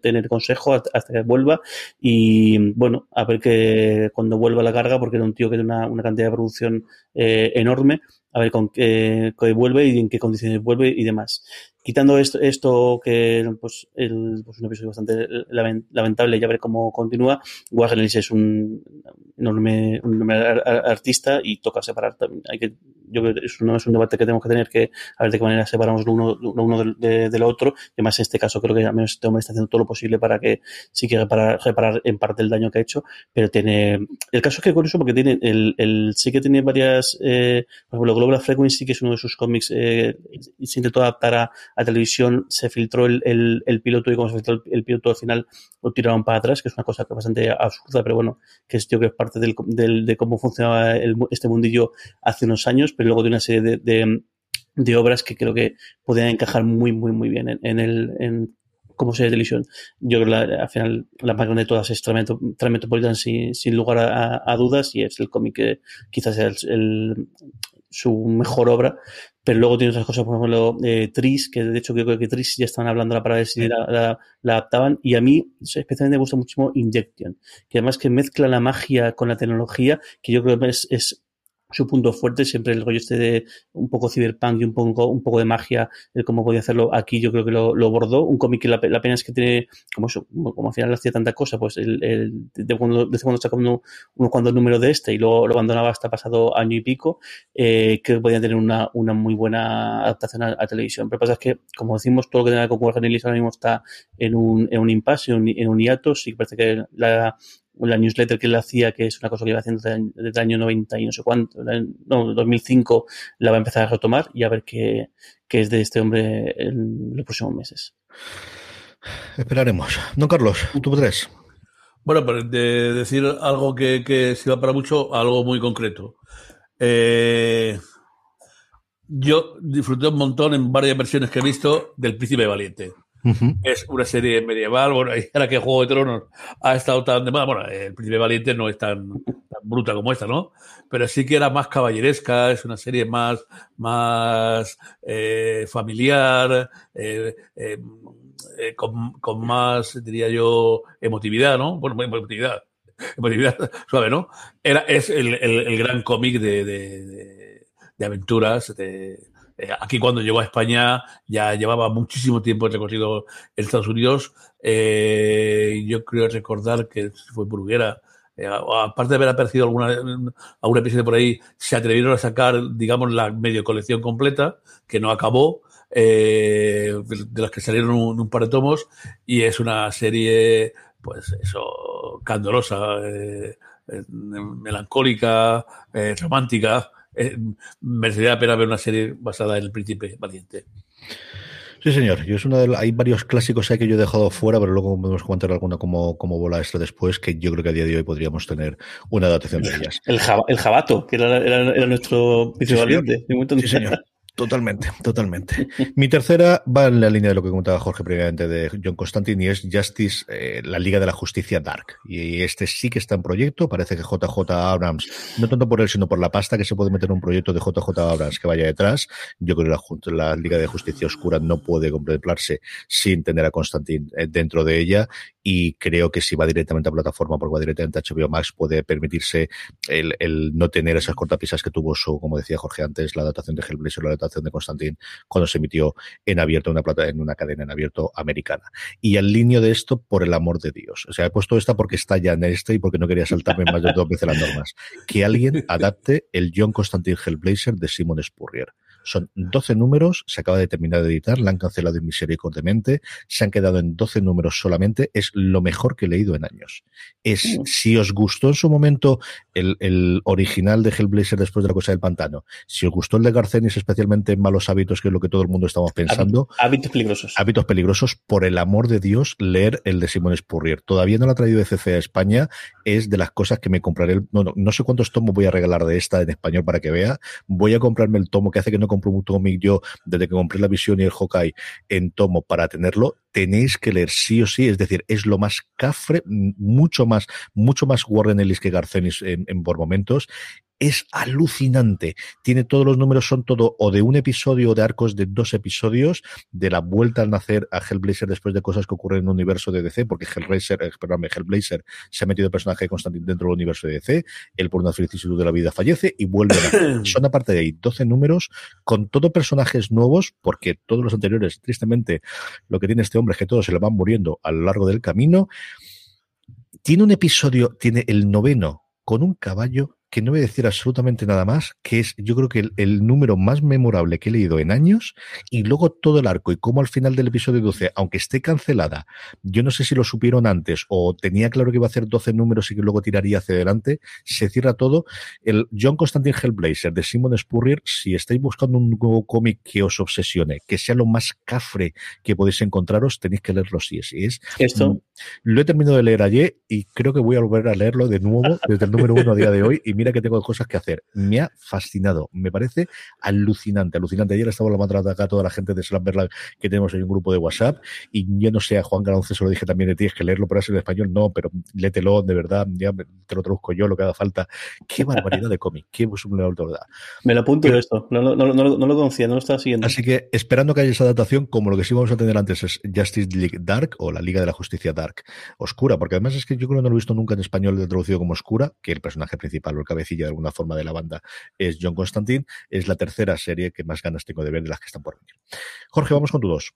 tener consejo hasta que vuelva y bueno, a ver que cuando vuelva la carga, porque era un tío que tiene una, cantidad de producción eh, enorme, a ver con qué, vuelve y en qué condiciones vuelve y demás. Quitando esto, esto que pues, el, pues un episodio bastante lamentable, ya ver cómo continúa, Ellis es un enorme, un enorme artista y toca separar también. Hay que yo creo que es, no es un debate que tenemos que tener que a ver de qué manera separamos uno, uno del, de, del otro. Y además, en este caso, creo que al menos este hombre está haciendo todo lo posible para que sí que reparar, reparar en parte el daño que ha hecho, pero tiene. El caso es que curioso porque tiene el, el sí que tiene varias. Eh, por ejemplo, Global Frequency, que es uno de sus cómics, eh, se intentó adaptar a, televisión, se filtró el, el, el, piloto y como se filtró el, piloto al final lo tiraron para atrás, que es una cosa bastante absurda, pero bueno, que es, yo que es parte del, del, de cómo funcionaba este mundillo hace unos años, pero luego de una serie de, de, de obras que creo que podían encajar muy, muy, muy bien en, en el, en, como serie de televisión. Yo creo que la, al final la más grande de todas es Metropolitan sin, sin lugar a, a, dudas y es el cómic que quizás sea el, el, su mejor obra, pero luego tiene otras cosas, por ejemplo, eh, Tris, que de hecho creo que Tris ya estaban hablando para ver si la, la, la, adaptaban, y a mí especialmente me gusta muchísimo Injection, que además que mezcla la magia con la tecnología, que yo creo que es, es su punto fuerte, siempre el rollo este de un poco cyberpunk y un poco, un poco de magia, el cómo podía hacerlo aquí yo creo que lo, lo bordó. Un cómic que la, la, pena es que tiene, como eso, como al final hacía tanta cosa, pues el, el de cuando, desde cuando sacó uno, uno cuando el número de este y luego lo abandonaba hasta pasado año y pico, eh, que podían tener una, una muy buena adaptación a, televisión. Pero pasa es que, como decimos, todo lo que tenga con Warren Ellis ahora mismo está en un, en un impasse, en un, en un hiato, sí que parece que la, la newsletter que él hacía, que es una cosa que iba haciendo desde, desde el año 90 y no sé cuánto, no, 2005, la va a empezar a retomar y a ver qué, qué es de este hombre en los próximos meses. Esperaremos. Don Carlos, tú tres. Bueno, pues de decir algo que, que sirva para mucho, algo muy concreto. Eh, yo disfruté un montón en varias versiones que he visto del Príncipe Valiente. Es una serie medieval, bueno, ahora que Juego de Tronos ha estado tan de moda, bueno, el Príncipe Valiente no es tan, tan, bruta como esta, ¿no? Pero sí que era más caballeresca, es una serie más, más eh, familiar, eh, eh, con, más, diría yo, emotividad, ¿no? Bueno, emotividad, emotividad suave, ¿no? Era, es el, el, gran cómic de, de, de, de aventuras, de eh, aquí cuando llegó a España ya llevaba muchísimo tiempo recorrido en Estados Unidos. Eh, yo creo recordar que fue Bruguera. Eh, aparte de haber aparecido alguna, algún episodio por ahí, se atrevieron a sacar, digamos, la medio colección completa, que no acabó, eh, de las que salieron un, par de tomos, y es una serie, pues eso, candorosa, eh, melancólica, romántica, eh, merecería la pena ver una serie basada en el príncipe valiente. Sí, señor. Yo es una de, hay varios clásicos ahí que yo he dejado fuera, pero luego podemos comentar alguna como, como bola extra después, que yo creo que a día de hoy podríamos tener una adaptación de ellas. El, jab, el jabato, que era, era, era nuestro príncipe sí, valiente. Sí, señor. Totalmente, totalmente. Mi tercera va en la línea de lo que comentaba Jorge previamente de John Constantine y es Justice, eh, la Liga de la Justicia Dark. Y este sí que está en proyecto. Parece que JJ Abrams, no tanto por él, sino por la pasta que se puede meter en un proyecto de JJ Abrams que vaya detrás. Yo creo que la, la Liga de Justicia Oscura no puede contemplarse sin tener a Constantine eh, dentro de ella. Y creo que si va directamente a plataforma, porque va directamente a HBO Max, puede permitirse el, el no tener esas cortapisas que tuvo su, como decía Jorge antes, la adaptación de Hellblazer, la adaptación de Constantin cuando se emitió en abierto una plata en una cadena en abierto americana. Y al líneo de esto, por el amor de Dios. O sea, he puesto esta porque está ya en este y porque no quería saltarme más de dos veces las normas. Que alguien adapte el John Constantine Hellblazer de Simon Spurrier. Son 12 números, se acaba de terminar de editar, la han cancelado misericordiamente, se han quedado en 12 números solamente, es lo mejor que he leído en años. Es, si os gustó en su momento el, el original de Hellblazer después de la cosa del pantano, si os gustó el de Garcenis, especialmente en Malos Hábitos, que es lo que todo el mundo estamos pensando. Hábitos peligrosos. Hábitos peligrosos, por el amor de Dios, leer el de Simón Spurrier. Todavía no lo ha traído de CC a España, es de las cosas que me compraré. No, no, no sé cuántos tomos voy a regalar de esta en español para que vea. Voy a comprarme el tomo que hace que no compro un cómic yo desde que compré la visión y el Hawkeye en tomo para tenerlo, tenéis que leer sí o sí, es decir, es lo más cafre, mucho más, mucho más Warren Ellis que Garcenis en, en por momentos, es alucinante. Tiene todos los números, son todo o de un episodio o de arcos de dos episodios, de la vuelta al nacer a Hellblazer después de cosas que ocurren en el universo de DC, porque Hellblazer, eh, perdón, Hellblazer se ha metido el personaje de Constantine dentro del universo de DC, él por una vicisitud de la vida fallece y vuelve a Son aparte de ahí 12 números con todo personajes nuevos, porque todos los anteriores, tristemente, lo que tiene este hombre es que todos se le van muriendo a lo largo del camino. Tiene un episodio, tiene el noveno con un caballo que no voy a decir absolutamente nada más, que es yo creo que el, el, número más memorable que he leído en años y luego todo el arco y cómo al final del episodio 12, aunque esté cancelada, yo no sé si lo supieron antes o tenía claro que iba a hacer 12 números y que luego tiraría hacia adelante, se cierra todo. El John Constantine Hellblazer de Simon Spurrier, si estáis buscando un nuevo cómic que os obsesione, que sea lo más cafre que podéis encontraros, tenéis que leerlo si es. es Esto. Mm, lo he terminado de leer ayer y creo que voy a volver a leerlo de nuevo desde el número uno a día de hoy y mira que tengo cosas que hacer. Me ha fascinado, me parece alucinante, alucinante. Ayer estaba la mandando acá a toda la gente de Slamberland que tenemos en un grupo de WhatsApp y yo no sé, a Juan Galonce se lo dije también de ti, es que leerlo por eso en español, no, pero lételo, de verdad, ya te lo traduzco yo, lo que haga falta. Qué barbaridad de cómic, qué verdad. Me lo apunto de esto, no, no, no, no, lo conocía, no lo estaba siguiendo. Así que esperando que haya esa adaptación, como lo que sí vamos a tener antes es Justice League Dark o la Liga de la Justicia Dark, oscura, porque además es que yo creo que no lo he visto nunca en español traducido como oscura, que el personaje principal cabecilla de alguna forma de la banda es John Constantine, es la tercera serie que más ganas tengo de ver de las que están por venir. Jorge, vamos con tu dos.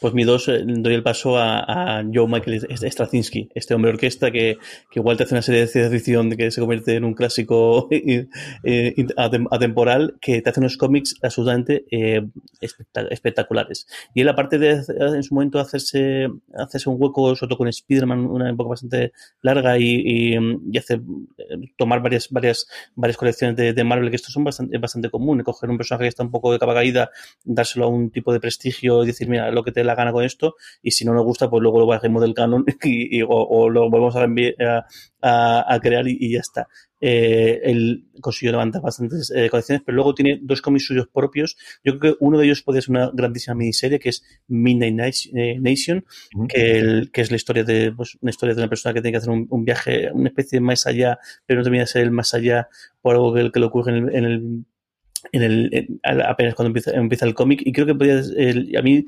Pues mi dos, eh, doy el paso a, a, Joe Michael Straczynski, este hombre orquesta que, que, igual te hace una serie de ciencia ficción que se convierte en un clásico eh, atemporal, que te hace unos cómics absolutamente eh, espectaculares. Y él, aparte de en su momento hacerse, hacerse un hueco, sobre todo con Spider-Man, una época bastante larga y, y, y hacer, tomar varias, varias, varias colecciones de, de, Marvel, que esto son bastante, bastante común, coger un personaje que está un poco de capa caída, dárselo a un tipo de prestigio y decir, mira, lo que te dé la gana con esto y si no nos gusta, pues luego lo bajemos del canon y, y o, o, lo volvemos a, a, a, a crear y, y, ya está. Eh, él consiguió levantar bastantes eh, colecciones, pero luego tiene dos cómics suyos propios. Yo creo que uno de ellos puede ser una grandísima miniserie que es Midnight Nation, uh -huh. que, el, que, es la historia de pues, una historia de una persona que tiene que hacer un, un, viaje, una especie de más allá, pero no termina de ser el más allá por algo que, que le ocurre en el, en el en el, en, apenas cuando empieza, empieza el cómic y creo que podría, el, a mí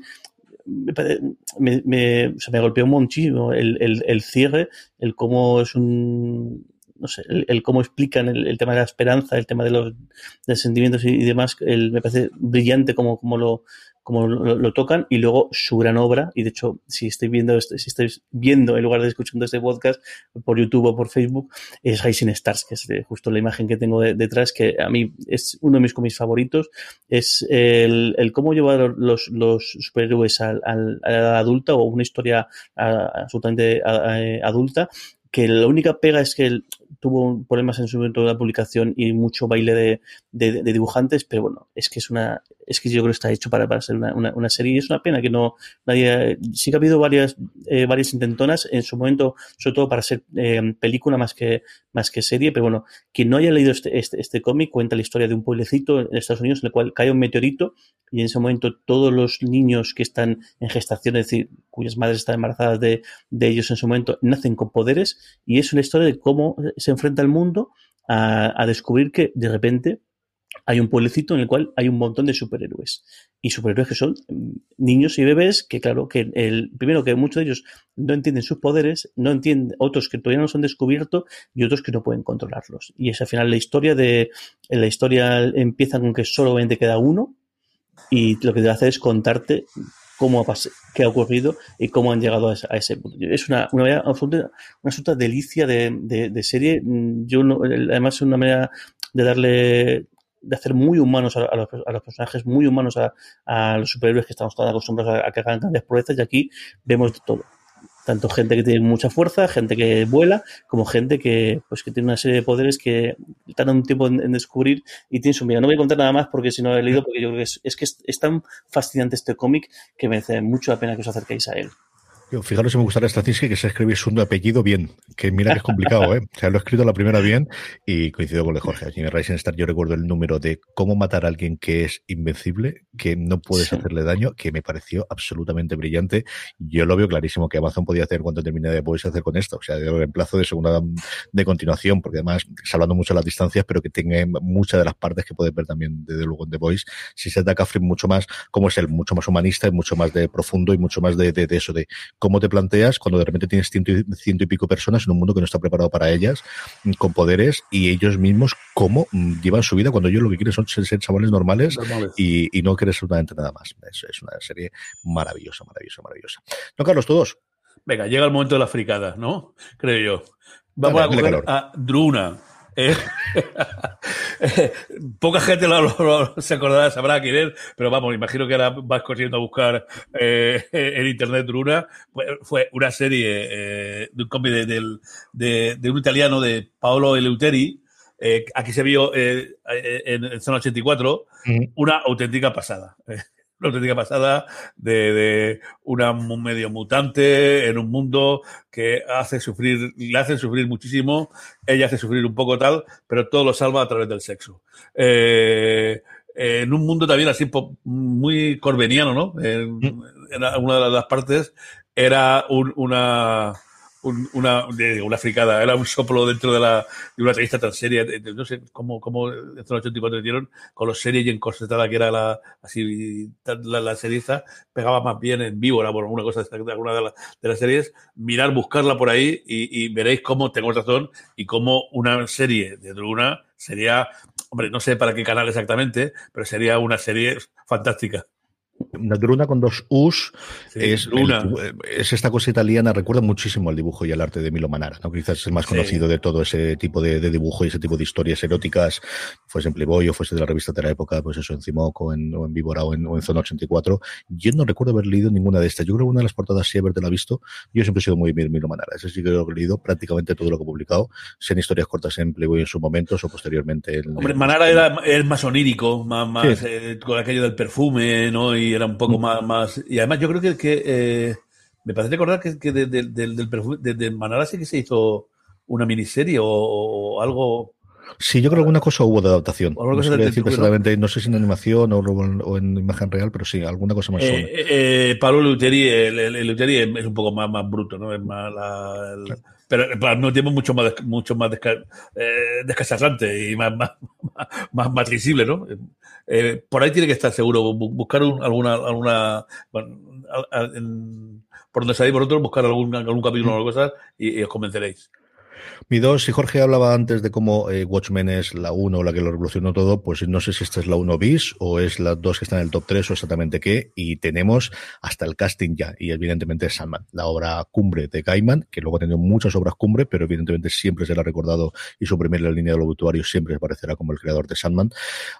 me, me, o sea, me golpeó muchísimo el, el, el, cierre, el cómo es un, no sé, el, el cómo explican el, tema de la esperanza, el tema de los, de sentimientos y, y demás, me parece brillante como, como lo, como lo, tocan y luego su gran obra y de hecho si estáis viendo este, si estáis viendo en lugar de escuchando este podcast por YouTube o por Facebook es Rising Stars que es justo la imagen que tengo de, detrás que a mí es uno de mis cómics favoritos. Es el, el cómo llevar los, los superhéroes al, al, adulta o una historia absolutamente adulta que la única pega es que el, tuvo problemas en su momento de la publicación y mucho baile de, de, dibujantes, pero bueno, es que es una, es que yo creo que está hecho para, para ser una, una, una, serie y es una pena que no nadie, sí que ha habido varias, eh, varias intentonas en su momento, sobre todo para ser eh, película más que, más que serie, pero bueno, quien no haya leído este, este, este cómic cuenta la historia de un pueblecito en Estados Unidos en el cual cae un meteorito y en ese momento todos los niños que están en gestación, es decir, cuyas madres están embarazadas de, de ellos en su momento, nacen con poderes y es una historia de cómo se enfrenta el mundo a, a descubrir que de repente hay un pueblecito en el cual hay un montón de superhéroes. Y superhéroes que son mm, niños y bebés que, claro, que el, primero que muchos de ellos no entienden sus poderes, no entienden, otros que todavía no se han descubierto y otros que no pueden controlarlos. Y es al final la historia de, la historia empieza con que solamente queda uno y lo que te hace es contarte cómo ha qué ha ocurrido y cómo han llegado a ese, a ese punto. Es una, una, absoluta, una absoluta delicia de, serie. Yo no, además es una manera de darle de hacer muy humanos a, los, personajes, muy humanos a, a, los superhéroes que estamos tan acostumbrados a, que hagan grandes proezas y aquí vemos de todo. Tanto gente que tiene mucha fuerza, gente que vuela, como gente que, pues, que tiene una serie de poderes que tardan un tiempo en, descubrir y tiene su vida. No voy a contar nada más porque si no he leído, porque yo creo que es, es que es, es tan fascinante este cómic que merece mucho la pena que os acerquéis a él. Fijaros si me gustaría Straczynski que se escribe su apellido bien, que mira que es complicado, ¿eh? O sea, lo he escrito la primera bien y coincido con el de Jorge. En Rising Star yo recuerdo el número de cómo matar a alguien que es invencible, que no puedes sí. hacerle daño, que me pareció absolutamente brillante. Yo lo veo clarísimo que Amazon podía hacer cuando termine de Boys hacer con esto. O sea, de reemplazo de segunda de continuación, porque además, hablando mucho de las distancias, pero que tenga muchas de las partes que puedes ver también desde luego en The Boys. Si se ataca mucho más, como es él, mucho más humanista y mucho más de profundo y mucho más de, de, de eso, de cómo te planteas cuando de repente tienes ciento y, ciento y, pico personas en un mundo que no está preparado para ellas, con poderes y ellos mismos cómo llevan su vida cuando ellos lo que quieren son ser, ser chavales normales, normales. Y, y, no quieren absolutamente nada más. Es, es, una serie maravillosa, maravillosa, maravillosa. No, Carlos, todos. Venga, llega el momento de la fricada, ¿no? Creo yo. Vamos a coger a Druna. Eh, poca gente se acordará, sabrá quién es, pero vamos, imagino que ahora vas corriendo a buscar eh, en internet Druna. Fue una serie eh, de un cómic de, de, un italiano de Paolo Eleuteri, aquí se vio en, en, Zona 84, una auténtica pasada una auténtica pasada de, de una medio mutante en un mundo que hace sufrir, le hacen sufrir muchísimo, ella hace sufrir un poco tal, pero todo lo salva a través del sexo. Eh, en un mundo también así muy corbeniano, ¿no? En, mm. en una de las partes era un, una una, una fricada, era un soplo dentro de, la, de una entrevista tan seria. no sé cómo, cómo en los 84 hicieron con los series y encorsetada que era la, así, la, la serie pegaba más bien en vivo, era por alguna cosa de alguna de, de, las series. Mirar, buscarla por ahí y, y, veréis cómo tengo razón y cómo una serie de Druna sería, hombre, no sé para qué canal exactamente, pero sería una serie fantástica. Una con dos U's es, es, esta cosa italiana, recuerda muchísimo al dibujo y al arte de Milo Manara, ¿no? quizás es el más conocido de todo ese tipo de, dibujo y ese tipo de historias eróticas, fuese en Playboy o fuese de la revista de la época, pues eso, en Cimoco, o en, o en Víbora o en, Zona 84. Yo no recuerdo haber leído ninguna de estas. Yo creo que una de las portadas sí haberte la visto. Yo siempre he sido muy Milo Manara. Ese sí que lo he leído prácticamente todo lo que he publicado, sean historias cortas en Playboy en sus momentos o posteriormente. Hombre, Manara era, es más onírico, más, más eh, con aquello del perfume, ¿no? Y era un poco más, más. Y además, yo creo que, que eh, me parece recordar que, que de, de, del perfume, de, Manara sí que se hizo una miniserie o, o algo. Sí, yo creo que alguna cosa hubo de adaptación. No decir exactamente, ¿no? sé si en animación o, o, en imagen real, pero sí, alguna cosa más. Eh, eh, Pablo Luteri, el, el, es un poco más, más bruto, ¿no? Es más la, el, pero al mismo tiempo mucho más, mucho más desca, eh, y más, más, más, más visible, ¿no? Eh, por ahí tiene que estar seguro, buscar un, alguna, alguna bueno, en, por donde salís vosotros, buscar algún, algún capítulo o algo cosas y, y os convenceréis. Mi dos, si Jorge hablaba antes de cómo eh, Watchmen es la 1 la que lo revolucionó todo, pues no sé si esta es la 1 bis o es la 2 que está en el top 3 o exactamente qué. Y tenemos hasta el casting ya, y evidentemente es Sandman, la obra cumbre de Gaiman, que luego ha tenido muchas obras cumbre, pero evidentemente siempre será recordado y su primera línea de los obituarios siempre aparecerá como el creador de Sandman.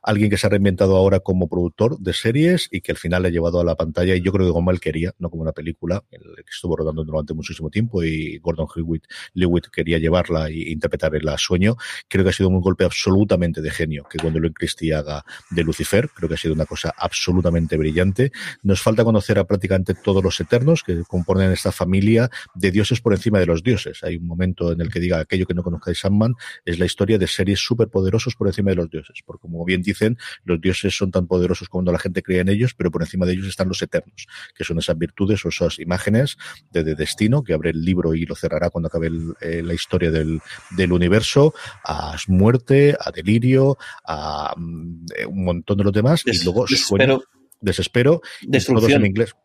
Alguien que se ha reinventado ahora como productor de series y que al final le ha llevado a la pantalla, y yo creo que como quería, no como una película, el que estuvo rodando durante muchísimo tiempo y Gordon Hewitt, Lewitt quería llevarla y interpretar el sueño, creo que ha sido un golpe absolutamente de genio que cuando lo Christie haga de Lucifer, creo que ha sido una cosa absolutamente brillante. Nos falta conocer a prácticamente todos los eternos que componen esta familia de dioses por encima de los dioses. Hay un momento en el que diga aquello que no conozcáis Sandman es la historia de seres superpoderosos por encima de los dioses, porque como bien dicen, los dioses son tan poderosos cuando la gente cree en ellos, pero por encima de ellos están los eternos, que son esas virtudes o esas imágenes de, destino que abre el libro y lo cerrará cuando acabe eh, la historia del del, universo, a muerte, a delirio, a mm, un montón de los demás, y luego desespero, desespero destrucción. en inglés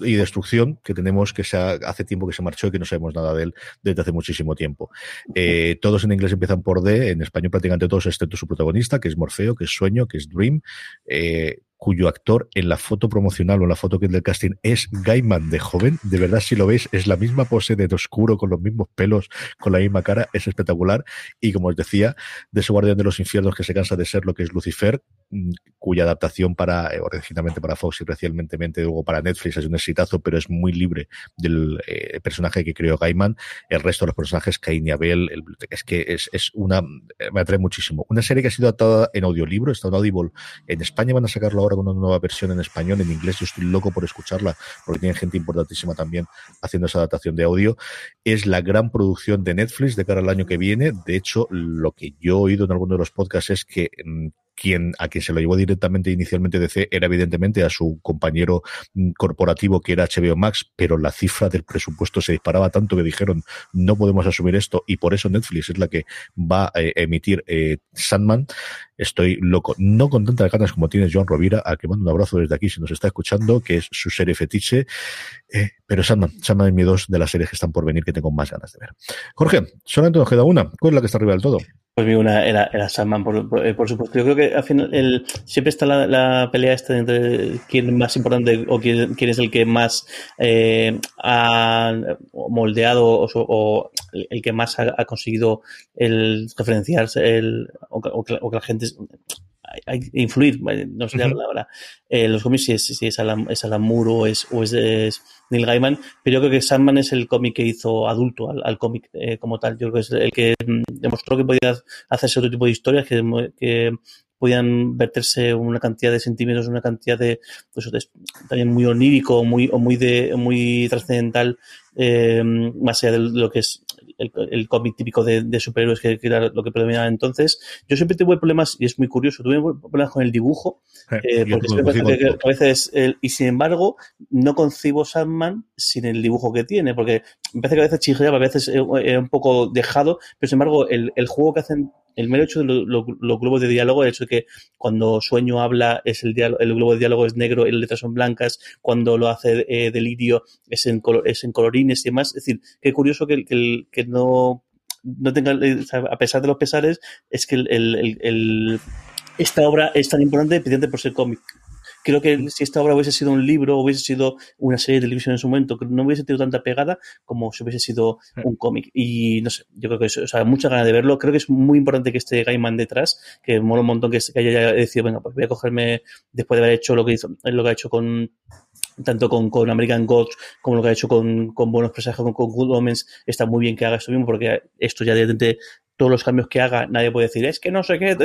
y destrucción que tenemos que se hace tiempo que se marchó y que no sabemos nada de él desde hace muchísimo tiempo. Eh, todos en inglés empiezan por D, en español prácticamente todos, excepto su protagonista, que es Morfeo, que es Sueño, que es Dream. Eh, cuyo actor en la foto promocional o en la foto que es del casting es Gaiman de joven. De verdad, si lo veis, es la misma pose de oscuro, con los mismos pelos, con la misma cara, es espectacular. Y como os decía, de ese guardián de los infiernos que se cansa de ser lo que es Lucifer, cuya adaptación para, eh, originalmente para Fox y recientemente luego para Netflix es un exitazo, pero es muy libre del eh, personaje que creó Gaiman. El resto de los personajes, Cain y Abel, el, es que es, es una, me atrae muchísimo. Una serie que ha sido adaptada en audiolibro, está en Audible. En España van a sacarlo ahora con una nueva versión en español, en inglés. Yo estoy loco por escucharla porque tiene gente importantísima también haciendo esa adaptación de audio. Es la gran producción de Netflix de cara al año que viene. De hecho, lo que yo he oído en alguno de los podcasts es que mm, quien, a quien se lo llevó directamente inicialmente DC era evidentemente a su compañero mm, corporativo que era HBO Max, pero la cifra del presupuesto se disparaba tanto que dijeron no podemos asumir esto y por eso Netflix es la que va a eh, emitir eh, Sandman. Estoy loco, no con tantas ganas como tiene John Rovira, a que mando un abrazo desde aquí si nos está escuchando, que es su serie fetiche, eh, pero Sandman, Sandman es mi dos de las series que están por venir que tengo más ganas de ver. Jorge, solamente nos queda una, ¿cuál es la que está arriba del todo? Pues mi una era, era Sandman, eh, por supuesto. Yo creo que al final el, siempre está la, pelea esta entre quién es más importante o quién, es el que más eh, ha moldeado o, el que más ha, conseguido el referenciarse el, o, o, o que la gente influir, no sé la palabra, eh, los cómics si es, si es, Alan, es Alan Moore o es, o es, es, Neil Gaiman, pero yo creo que Sandman es el cómic que hizo adulto al, al cómic eh, como tal. Yo creo que es el que mm, demostró que podía hacerse otro tipo de historias, que, que podían verterse una cantidad de sentimientos, una cantidad de, pues, de también muy onírico, muy, o muy de, muy trascendental, eh, más allá de lo que es el, el cómic típico de, de superhéroes que, que, era lo que predominaba entonces. Yo siempre tuve problemas, y es muy curioso, tuve problemas con el dibujo, eh, porque siempre que, que, a veces, el, y sin embargo, no concibo Sandman sin el dibujo que tiene, porque me parece que a veces chirreaba, a veces es un poco dejado, pero sin embargo, el, el juego que hacen el mero hecho de los lo, lo globos de diálogo, el hecho de que cuando Sueño habla es el, diálogo, el globo de diálogo es negro y las letras son blancas, cuando lo hace eh, Delirio es en, color, es en colorines y demás. Es decir, qué curioso que, no, tenga, a pesar de los pesares, es que el, esta obra es tan importante precisamente por ser cómic creo que si esta obra hubiese sido un libro, hubiese sido una serie de televisión en su momento, no hubiese tenido tanta pegada como si hubiese sido un cómic. Y no sé, yo creo que eso, o sea, mucha ganas de verlo. Creo que es muy importante que esté Gaiman detrás, que mola un montón que, haya decidido, venga, pues voy a cogerme, después de haber hecho lo que hizo, lo que ha hecho con tanto con, con American Gods como lo que ha hecho con, con Buenos Presagios, con, con Good Omens, está muy bien que haga esto mismo porque esto ya de todos los cambios que haga, nadie puede decir, es que no sé qué.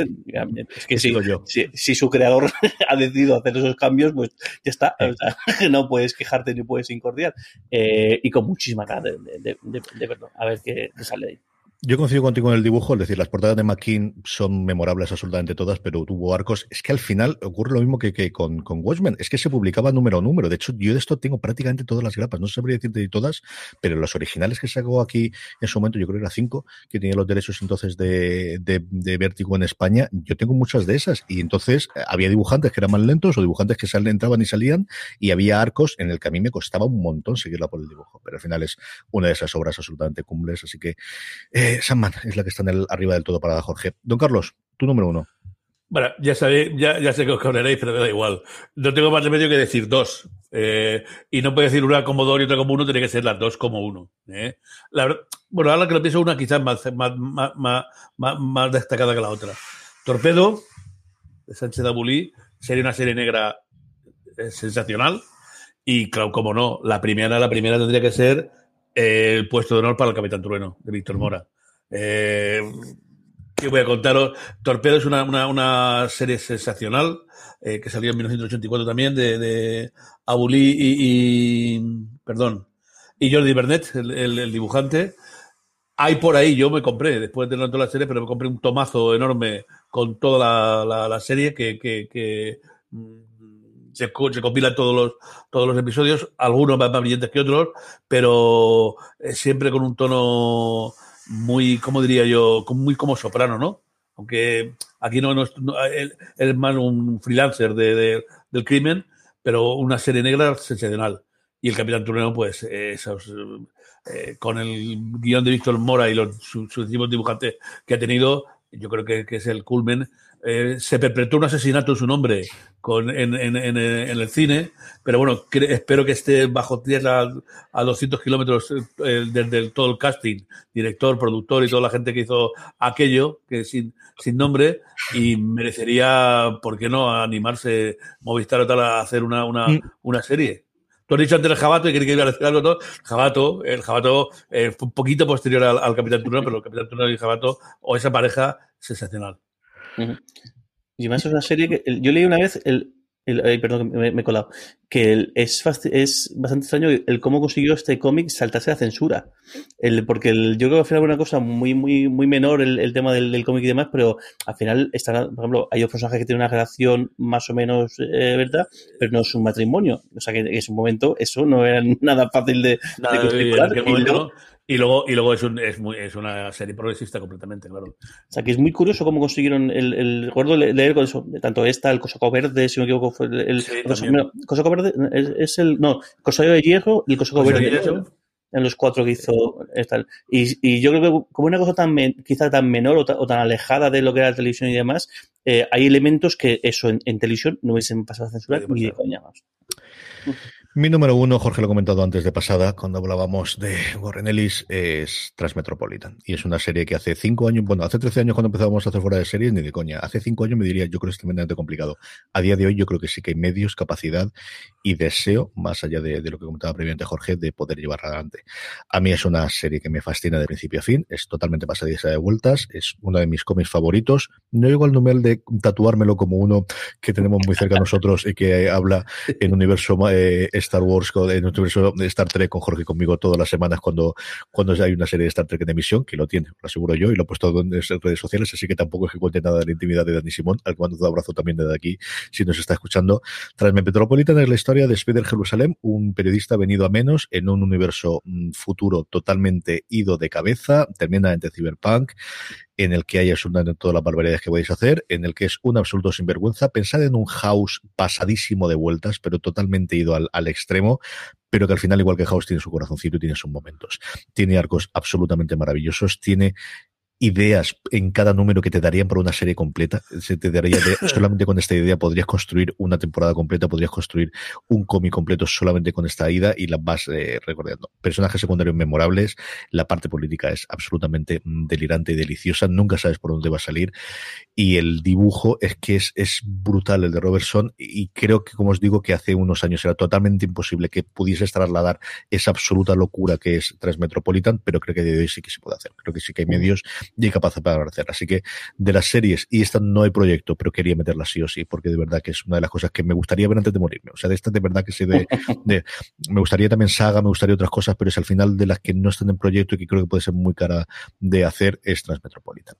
Es que si, si, si, su creador ha decidido hacer esos cambios, pues ya está. O sea, no puedes quejarte ni puedes incordiar. Eh, y con muchísima ganas de, de, de, de, verlo, a ver qué sale de ahí. Yo coincido contigo en el dibujo, es decir, las portadas de McKean son memorables absolutamente todas, pero tuvo arcos. Es que al final ocurre lo mismo que, que con, con, Watchmen, es que se publicaba número a número. De hecho, yo de esto tengo prácticamente todas las grapas, no sabría decirte de todas, pero los originales que sacó aquí en su momento, yo creo que era cinco, que tenía los derechos entonces de, de, de Vértigo en España, yo tengo muchas de esas. Y entonces eh, había dibujantes que eran más lentos o dibujantes que salen, entraban y salían, y había arcos en el que a mí me costaba un montón seguirla por el dibujo. Pero al final es una de esas obras absolutamente cumbres, así que. Eh, Sandman es la que está en el, arriba del todo para Jorge. Don Carlos, tu número uno. Bueno, ya sabéis, ya, ya sé que os cabreréis, pero me da igual. No tengo más remedio que decir dos. Eh, y no puedo decir una como dos y otra como uno, tiene que ser las dos como uno. ¿eh? Bueno, ahora que lo pienso, una quizás más, más, más, más, más destacada que la otra. Torpedo, de Sánchez Abulí, sería una serie negra eh, sensacional. Y claro, como no, la primera, la primera tendría que ser el puesto de honor para el Capitán Trueno, de Víctor Mora. Eh, ¿Qué voy a contaros? Torpedo es una, una, serie sensacional eh, que salió en 1984 también de, de Abulí y, perdón y Jordi Bernet, el, dibujante. Hay por ahí, yo me compré, después de no toda la serie, pero me compré un tomazo enorme con toda la, la, serie que, que, que se, se compilan todos los, todos los episodios, algunos más, más brillantes que otros, pero eh, siempre con un tono muy, ¿cómo diría yo? Muy como soprano, ¿no? Aunque aquí no, no, no él, es más un freelancer de, de, del crimen, pero una serie negra sensacional. Y el Capitán Trueno, pues, eh, esos, con el guion de Víctor Mora y los sucesivos dibujantes que ha tenido, yo creo que, que es el culmen eh, se perpetró un asesinato en su nombre con, en, en, en, en el cine, pero bueno, que, espero que esté bajo tierra a, a 200 kilómetros eh, desde todo el casting, director, productor y toda la gente que hizo aquello, que sin, sin nombre, y merecería, ¿por qué no?, animarse Movistar o tal a hacer una, una, mm. una serie. Tú has dicho antes el Jabato y quería que iba a decir algo todo. Jabato, el Jabato eh, fue un poquito posterior al, al Capitán Turno, pero el Capitán Turno y el Jabato, o esa pareja, sensacional. Uh -huh. Y además es una serie que yo leí una vez el, el, el perdón, me, me, he colado, que el, es, es bastante extraño el cómo consiguió este cómic saltarse la censura. El, porque el, yo creo que al final fue una cosa muy, muy, muy menor el, el tema del, del cómic y demás, pero al final está, por ejemplo, hay otros personajes que tienen una relación más o menos eh, verdad, pero no es un matrimonio. O sea que en ese momento eso no era nada fácil de, nada, de y luego, y luego es, un, es, muy, es una serie progresista completamente, claro. O sea, que es muy curioso cómo consiguieron el, el recuerdo leer con eso, tanto esta, el Cosaco Verde, si no me equivoco, fue el, el sí, Cosaco, Verde es, es, el, no, Cosaco de Hierro y el Cosaco Verde. en los cuatro que hizo. Y, y, yo creo que como una cosa tan quizá tan menor o, tan alejada de lo que era la televisión y demás, eh, hay elementos que eso en, televisión no hubiesen pasado a censurar ni de coña más. Mi número uno, Jorge lo ha comentado antes de pasada, cuando hablábamos de Warren Ellis, es Transmetropolitan. Y es una serie que hace cinco años, bueno, hace 13 años cuando empezábamos a hacer fuera de series, ni de coña. Hace cinco años me diría, yo creo que es tremendamente complicado. A día de hoy yo creo que sí que hay medios, capacidad y deseo, más allá de, lo que comentaba previamente Jorge, de poder llevarla adelante. A mí es una serie que me fascina de principio a fin, es totalmente pasadiza de vueltas, es uno de mis cómics favoritos. No llego al número de tatuármelo como uno que tenemos muy cerca a nosotros y que habla en universo eh, Star Wars, en el universo de Star Trek con Jorge conmigo todas las semanas cuando, cuando hay una serie de Star Trek en emisión, que lo tiene, lo aseguro yo, y lo he puesto en redes sociales, así que tampoco es que cuente nada de la intimidad de Dani Simón, al que mando un abrazo también desde aquí, si nos está escuchando. Transme Metropolitan es la historia de Spider Jerusalem, un periodista venido a menos en un universo mm, futuro totalmente ido de cabeza, tremendamente cyberpunk, en el que hay absolutamente todas las barbaridades que podéis hacer, en el que es un absoluto sinvergüenza. Pensad en un house pasadísimo de vueltas, pero totalmente ido al, al extremo, pero que al final, igual que House, tiene su corazoncito y tiene sus momentos. Tiene arcos absolutamente maravillosos, tiene ideas en cada número que te darían para una serie completa. Se te daría solamente con esta idea podrías construir una temporada completa, podrías construir un cómic completo solamente con esta ida y la vas eh, recordando. Personajes secundarios memorables, la parte política es absolutamente mm, delirante y deliciosa, nunca sabes por dónde va a salir y el dibujo es que es, es brutal el de Robertson y creo que como os digo que hace unos años era totalmente imposible que pudieses trasladar esa absoluta locura que es Transmetropolitan, pero creo que de hoy sí que se puede hacer. Creo que sí que hay medios y capaz para hacer. Así que de las series, y esta no hay proyecto, pero quería meterla sí o sí, porque de verdad que es una de las cosas que me gustaría ver antes de morirme. O sea, de esta de verdad que sé de, me gustaría también saga, me gustaría otras cosas, pero es al final de las que no están en proyecto y que creo que puede ser muy cara de hacer es Transmetropolitan.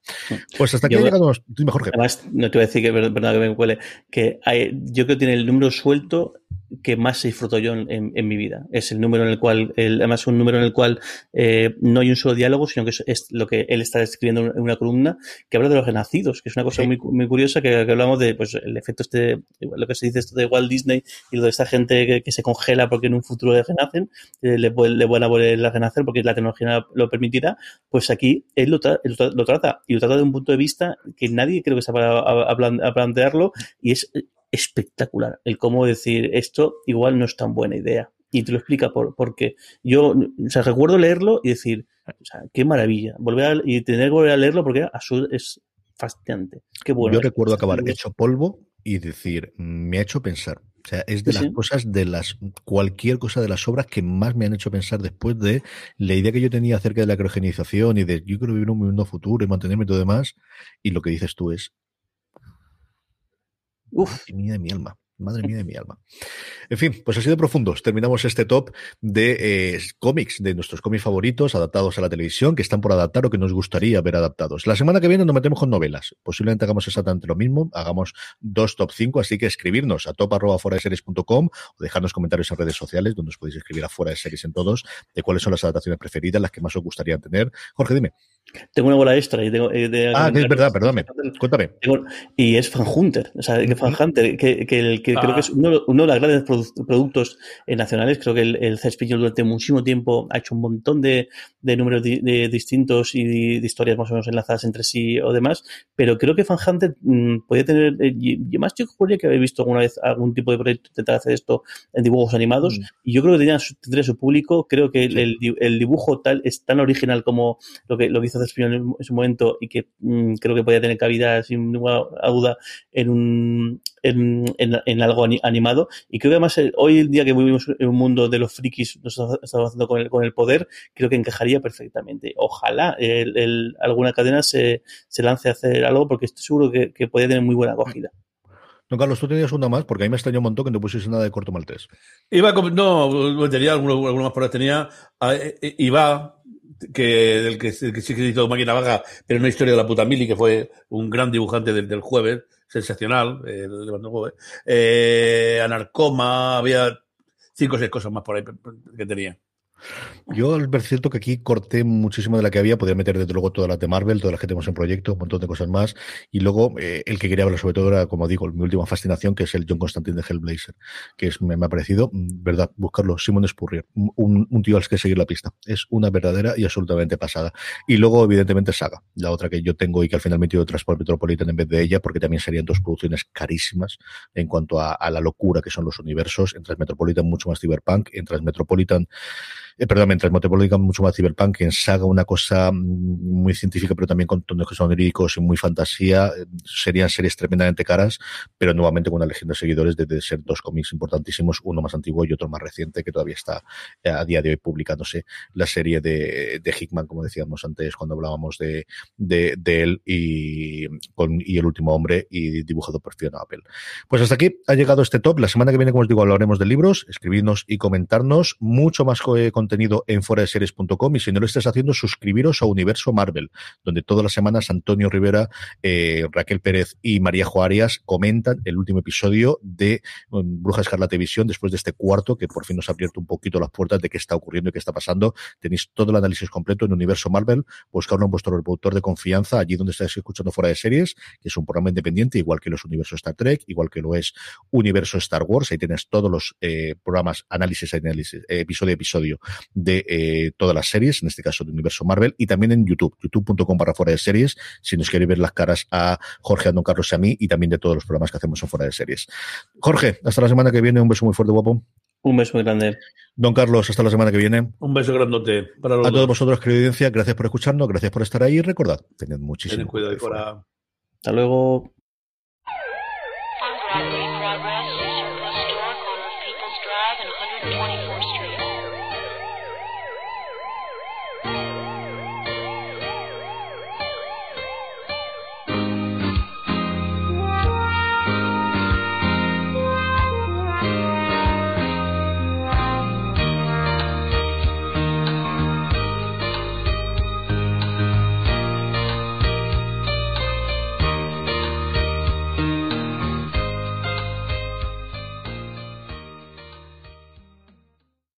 Pues hasta aquí llegamos. Dime, Jorge. Además, no te voy a decir que es verdad que me huele, que hay, yo creo que tiene el número suelto que más se disfruto yo en, en, mi vida. Es el número en el cual, el, además un número en el cual eh, no hay un solo diálogo, sino que es, lo que él está escribiendo en una columna que habla de los renacidos, que es una cosa muy, muy curiosa que, hablamos de pues el efecto este, lo que se dice esto de Walt Disney y lo de esta gente que, se congela porque en un futuro renacen, eh, le, le van a volver a renacer porque la tecnología lo permitirá, pues aquí él lo, lo, trata y lo trata de un punto de vista que nadie creo que se a, a, a plantearlo y es espectacular. El cómo decir esto igual no es tan buena idea. Y te lo explica por, porque yo, o sea, recuerdo leerlo y decir, o sea, qué maravilla. Volver y tener que volver a leerlo porque es fascinante. Qué bueno. Yo recuerdo acabar hecho polvo y decir, me ha hecho pensar. O sea, es de las cosas, de las, cualquier cosa de las obras que más me han hecho pensar después de la idea que yo tenía acerca de la criogenización y de yo quiero vivir un mundo futuro y mantenerme y todo demás. Y lo que dices tú es Uf. Mi alma. Madre mía de mi alma. En fin, pues así de profundos. Terminamos este top de eh, cómics, de nuestros cómics favoritos adaptados a la televisión, que están por adaptar o que nos gustaría ver adaptados. La semana que viene nos metemos con novelas. Posiblemente hagamos exactamente lo mismo. Hagamos dos top 5, así que escribirnos a top.foradeseries.com o dejarnos comentarios en redes sociales, donde os podéis escribir afuera de series en todos, de cuáles son las adaptaciones preferidas, las que más os gustaría tener. Jorge, dime. Tengo una bola extra. Y tengo, eh, ah, es verdad, perdóname. Cuéntame. y es Fan Hunter. O sea, que Fan Hunter, que, que, que creo que es ah. uno, uno, de los grandes productos eh, nacionales. Creo que el, el durante muchísimo tiempo ha hecho un montón de, de números de, distintos y de, historias más o menos enlazadas entre sí o demás. Pero creo que Fan Hunter mm, podría tener. Eh, y, más yo creo que habéis visto alguna vez algún tipo de proyecto intentar hacer esto en dibujos animados. Mm. Y yo creo que tenía, tendría su público. Creo que el, el, dibujo tal es tan original como lo que, lo que hizo en su momento y que mm, creo que podía tener cabida sin ninguna duda en un en, en, algo animado y creo que además eh, hoy el día que vivimos en un mundo de los frikis nos estamos haciendo con el, con el poder creo que encajaría perfectamente ojalá el, alguna cadena se, se, lance a hacer algo porque estoy seguro que, que podría tener muy buena acogida no, Carlos, tú tenías una más, porque a mí me extrañó un montón que no pusiese nada de corto maltés. Iba, no, tenía algunos, algunos más por tenía. Eh, eh, iba, que del que, que sí que hizo Máquina Baja, pero una historia de la puta Mili, que fue un gran dibujante del, del jueves, sensacional, eh, eh, Anarcoma, había cinco o seis cosas más por ahí que tenía. Yo es cierto que aquí corté muchísimo de la que había, podía meter desde luego todas las de Marvel, todas las que tenemos en proyecto, un montón de cosas más, y luego eh, el que quería hablar sobre todo era, como digo, mi última fascinación, que es el John Constantine de Hellblazer, que es, me, ha parecido, mm, verdad, buscarlo, Simon Spurrier, un, tío al que seguir la pista, es una verdadera y absolutamente pasada. Y luego, evidentemente, Saga, la otra que yo tengo y que al final metido Transport Metropolitan en vez de ella, porque también serían dos producciones carísimas en cuanto a, a la locura que son los universos, en Transmetropolitan mucho más cyberpunk, en Transmetropolitan eh, perdón, mientras Metropolitan mucho más cyberpunk, en Saga una cosa mm, muy científica, pero también con tonos que son y muy fantasía, eh, serían series tremendamente caras, pero nuevamente con una legión de seguidores de, ser dos cómics importantísimos, uno más antiguo y otro más reciente, que todavía está eh, a día de hoy publicándose la serie de, de Hickman, como decíamos antes cuando hablábamos de, de, de él y, con, y El último hombre y dibujado por Fiona Apple. Pues hasta aquí ha llegado este top. La semana que viene, como os digo, hablaremos de libros, escribirnos y comentarnos mucho más con contenido en foradeseries.com y si no lo estás haciendo, suscribiros a Universo Marvel, donde todas las semanas Antonio Rivera, eh, Raquel Pérez y María Joarias comentan el último episodio de um, Bruja Escarlata Visión después de este cuarto que por fin nos ha abierto un poquito las puertas de qué está ocurriendo y qué está pasando. Tenéis todo el análisis completo en Universo Marvel, buscarlo en vuestro reproductor de confianza, allí donde estáis escuchando Fuera de Series, que es un programa independiente, igual que los Universos Star Trek, igual que lo es Universo Star Wars, ahí tienes todos los eh, programas, análisis, análisis, eh, episodio episodio de eh, todas las series, en este caso de Universo Marvel, y también en YouTube, youtube.com para fuera de series, si nos queréis ver las caras a Jorge, a Don Carlos y a mí, y también de todos los programas que hacemos en fuera de series. Jorge, hasta la semana que viene, un beso muy fuerte, guapo. Un beso muy grande. Don Carlos, hasta la semana que viene. Un beso grandote para A todos vosotros, querida audiencia, gracias por escucharnos, gracias por estar ahí y recordad, tened muchísimo Tened cuidado fuera. Hasta luego.